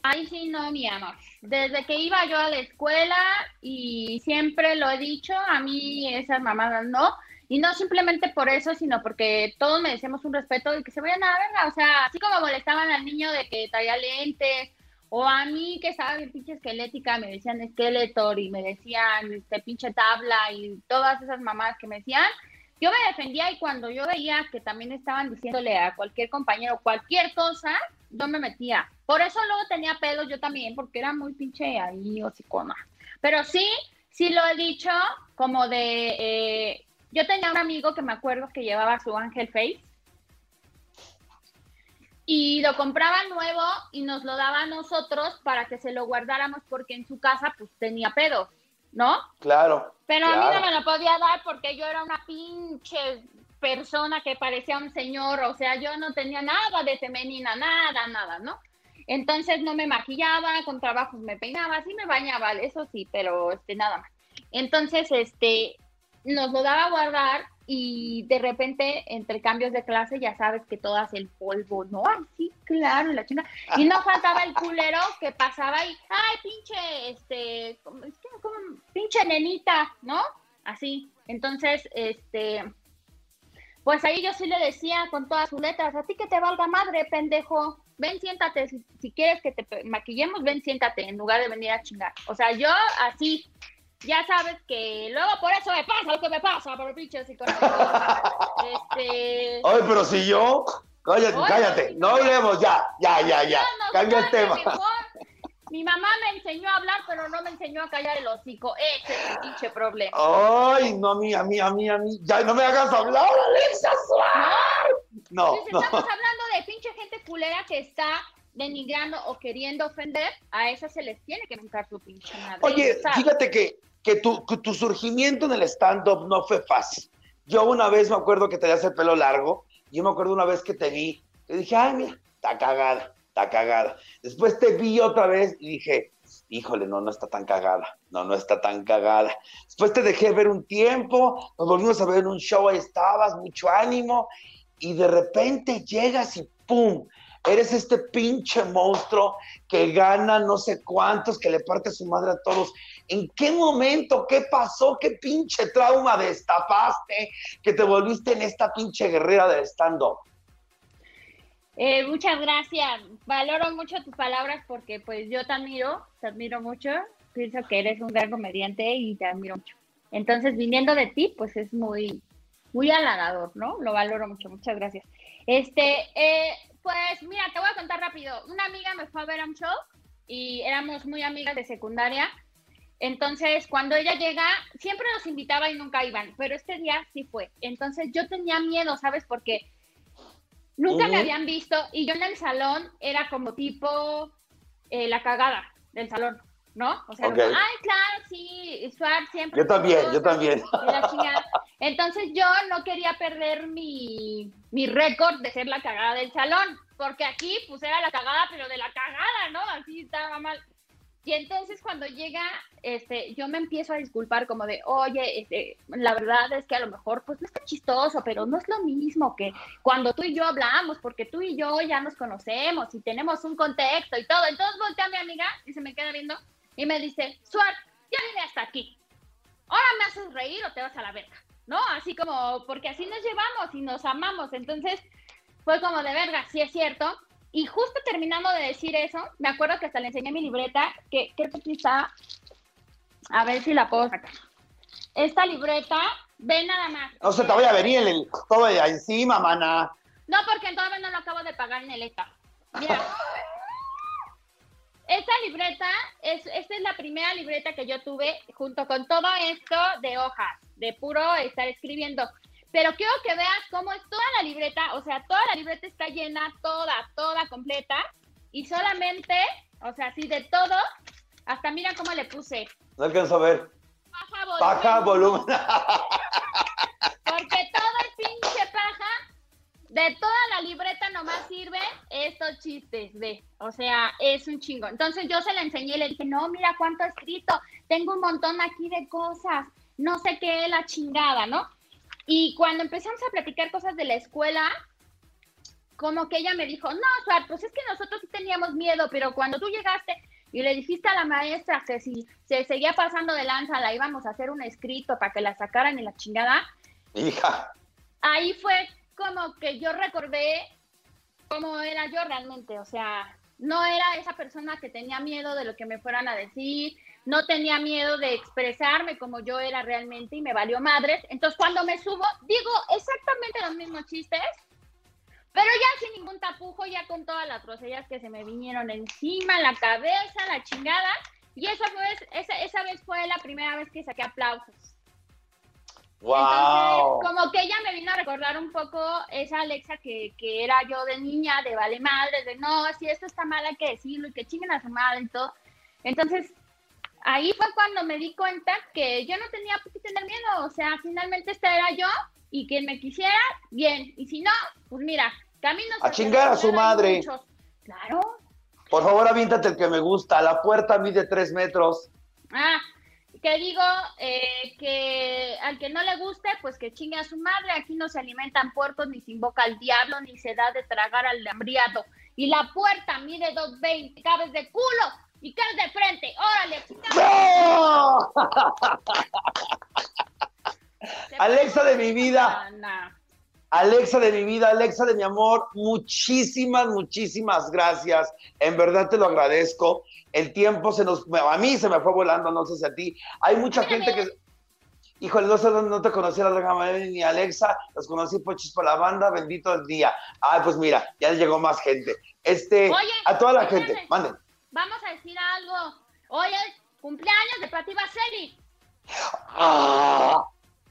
Ahí sí no, mi amor. Desde que iba yo a la escuela y siempre lo he dicho, a mí esas mamadas no. Y no simplemente por eso, sino porque todos merecemos un respeto y que se vayan a verla. O sea, así como molestaban al niño de que traía lentes, o a mí que estaba bien pinche esquelética, me decían esqueletor y me decían este pinche tabla y todas esas mamadas que me decían, yo me defendía y cuando yo veía que también estaban diciéndole a cualquier compañero cualquier cosa, yo me metía. Por eso luego tenía pelos yo también, porque era muy pinche ahí hocicona. Pero sí, sí lo he dicho, como de, eh, yo tenía un amigo que me acuerdo que llevaba su Ángel Face y lo compraba nuevo y nos lo daba a nosotros para que se lo guardáramos porque en su casa pues tenía pedos, ¿no? Claro. Pero a mí no me lo podía dar porque yo era una pinche persona que parecía un señor, o sea, yo no tenía nada de femenina, nada, nada, ¿no? Entonces no me maquillaba, con trabajos me peinaba, sí me bañaba, eso sí, pero este nada más. Entonces, este, nos lo daba a guardar y de repente entre cambios de clase ya sabes que todas el polvo, ¿no? Ay, sí, claro, la china. Y no faltaba el culero que pasaba y, ay, pinche, este, como, pinche nenita, ¿no? Así. Entonces, este, pues ahí yo sí le decía con todas sus letras, a ti que te valga madre, pendejo, ven, siéntate, si, si quieres que te maquillemos, ven, siéntate, en lugar de venir a chingar. O sea, yo así, ya sabes que luego por eso me pasa lo que me pasa, por pinche psicólogo. este... Ay, pero si yo, cállate, cállate, no hablemos ya, ya, ya, ya, cambia el tema. Mi mamá me enseñó a hablar, pero no me enseñó a callar el hocico. Ese es el pinche problema. Ay, no, a mí, a mí, a mí, a mí. Ya no me hagas hablar, Alexa. No, no. estamos hablando de pinche gente culera que está denigrando o queriendo ofender, a esas se les tiene que nunca su pinche madre. Oye, fíjate que que tu, tu surgimiento en el stand-up no fue fácil. Yo una vez me acuerdo que tenías el pelo largo, yo me acuerdo una vez que te vi, y dije, ay, mira, está cagada, está cagada. Después te vi otra vez y dije, híjole, no, no está tan cagada, no, no está tan cagada. Después te dejé ver un tiempo, nos volvimos a ver en un show, ahí estabas, mucho ánimo, y de repente llegas y ¡pum! Eres este pinche monstruo que gana no sé cuántos, que le parte su madre a todos. ¿En qué momento, qué pasó, qué pinche trauma destapaste que te volviste en esta pinche guerrera del stand-up? Eh, muchas gracias. Valoro mucho tus palabras porque pues yo te admiro, te admiro mucho. Pienso que eres un gran comediante y te admiro mucho. Entonces, viniendo de ti, pues es muy, muy halagador, ¿no? Lo valoro mucho. Muchas gracias. Este, eh, pues mira, te voy a contar rápido. Una amiga me fue a ver a un show y éramos muy amigas de secundaria. Entonces, cuando ella llega, siempre nos invitaba y nunca iban, pero este día sí fue. Entonces, yo tenía miedo, ¿sabes? Porque nunca me habían visto y yo en el salón era como tipo eh, la cagada del salón. ¿no? O sea, ay, claro, sí, Suar siempre. Yo también, yo también. Entonces yo no quería perder mi, mi récord de ser la cagada del salón, porque aquí pues era la cagada, pero de la cagada, ¿no? Así estaba mal. Y entonces cuando llega, este, yo me empiezo a disculpar como de, oye, este, la verdad es que a lo mejor pues no está chistoso, pero no es lo mismo que cuando tú y yo hablamos, porque tú y yo ya nos conocemos y tenemos un contexto y todo. Entonces voltea a mi amiga y se me queda viendo y me dice, Suar, ya vine hasta aquí. Ahora me haces reír o te vas a la verga, ¿no? Así como, porque así nos llevamos y nos amamos. Entonces, fue como de verga, sí es cierto. Y justo terminando de decir eso, me acuerdo que hasta le enseñé mi libreta, que creo que está, a ver si la puedo sacar. Esta libreta, ve nada más. No se te voy a venir el, todo de encima, mana. No, porque todavía no lo acabo de pagar en el ETA. Mira. Esta libreta, es, esta es la primera libreta que yo tuve junto con todo esto de hojas, de puro estar escribiendo. Pero quiero que veas cómo es toda la libreta, o sea, toda la libreta está llena, toda, toda completa, y solamente, o sea, así de todo, hasta mira cómo le puse. No alcanzo a ver. Paja volumen. Paja volumen. Porque todo el pinche paja, de toda la libreta nomás sirve esto chistes, ve. O sea, es un chingo. Entonces yo se le enseñé y le dije, no, mira cuánto he escrito. Tengo un montón aquí de cosas. No sé qué es la chingada, ¿no? Y cuando empezamos a platicar cosas de la escuela, como que ella me dijo, no, Suar, pues es que nosotros sí teníamos miedo, pero cuando tú llegaste y le dijiste a la maestra que si se seguía pasando de lanza, la íbamos a hacer un escrito para que la sacaran en la chingada. Hija. Ahí fue como que yo recordé cómo era yo realmente, o sea, no era esa persona que tenía miedo de lo que me fueran a decir, no tenía miedo de expresarme como yo era realmente y me valió madres. Entonces cuando me subo, digo exactamente los mismos chistes, pero ya sin ningún tapujo, ya con todas las groserías que se me vinieron encima, la cabeza, la chingada. Y esa, fue, esa, esa vez fue la primera vez que saqué aplausos. Wow. como que ella me vino a recordar un poco esa Alexa que, que, era yo de niña, de vale madre, de no, si esto está mal hay que decirlo y que chinguen a su madre y todo. Entonces, ahí fue cuando me di cuenta que yo no tenía por qué tener miedo, o sea, finalmente esta era yo y quien me quisiera, bien, y si no, pues mira, caminos... A chingar a su madre. Claro. Por favor, aviéntate el que me gusta, la puerta mide tres metros. Ah, que digo eh, que al que no le guste, pues que chingue a su madre. Aquí no se alimentan puercos, ni se invoca al diablo, ni se da de tragar al hambriado. Y la puerta mide 2.20, cabes de culo y de frente. ¡Órale! ¡No! Alexa de mi vida. Alexa de mi vida, Alexa de mi amor, muchísimas, muchísimas gracias. En verdad te lo agradezco. El tiempo se nos, a mí se me fue volando, no sé si a ti. Hay mucha gente que, híjole, no sé no te conocí a la ni Alexa, los conocí pochis por la banda, bendito el día. Ay, pues mira, ya llegó más gente. Este, a toda la gente, manden. Vamos a decir algo. Hoy es cumpleaños de Pati Baseli. Ah,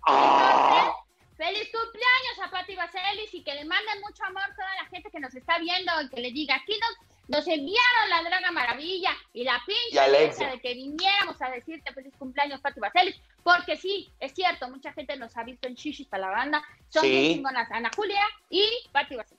ah. Feliz cumpleaños a Pati Vaselis y que le manden mucho amor a toda la gente que nos está viendo y que le diga, aquí nos, nos enviaron la Draga Maravilla y la pinche de que viniéramos a decirte feliz cumpleaños Pati Vaselis, porque sí, es cierto, mucha gente nos ha visto en Shishis para la banda, son sí. Ana Julia y Pati Vaselis.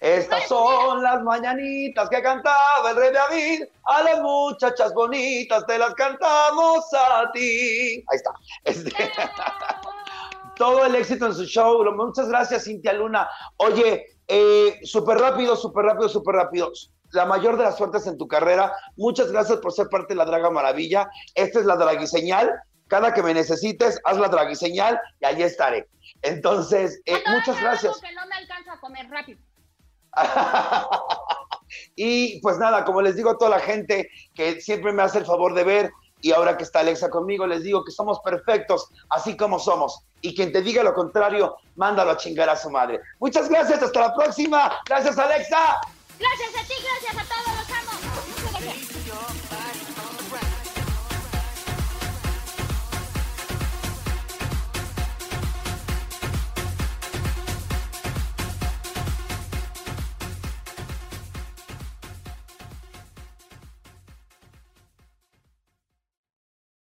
Estas son las mañanitas que cantaba el rey David. A las muchachas bonitas te las cantamos a ti. Ahí está. Este todo el éxito en su show. Muchas gracias, Cintia Luna. Oye, eh, súper rápido, súper rápido, súper rápido. La mayor de las suertes en tu carrera. Muchas gracias por ser parte de la Draga Maravilla. Esta es la Draguiseñal. Cada que me necesites, haz la Draguiseñal y allí estaré. Entonces, eh, muchas gracias. que no me alcanza a comer rápido. y pues nada, como les digo a toda la gente que siempre me hace el favor de ver, y ahora que está Alexa conmigo, les digo que somos perfectos, así como somos. Y quien te diga lo contrario, mándalo a chingar a su madre. Muchas gracias, hasta la próxima. Gracias, Alexa. Gracias a ti, gracias a todos.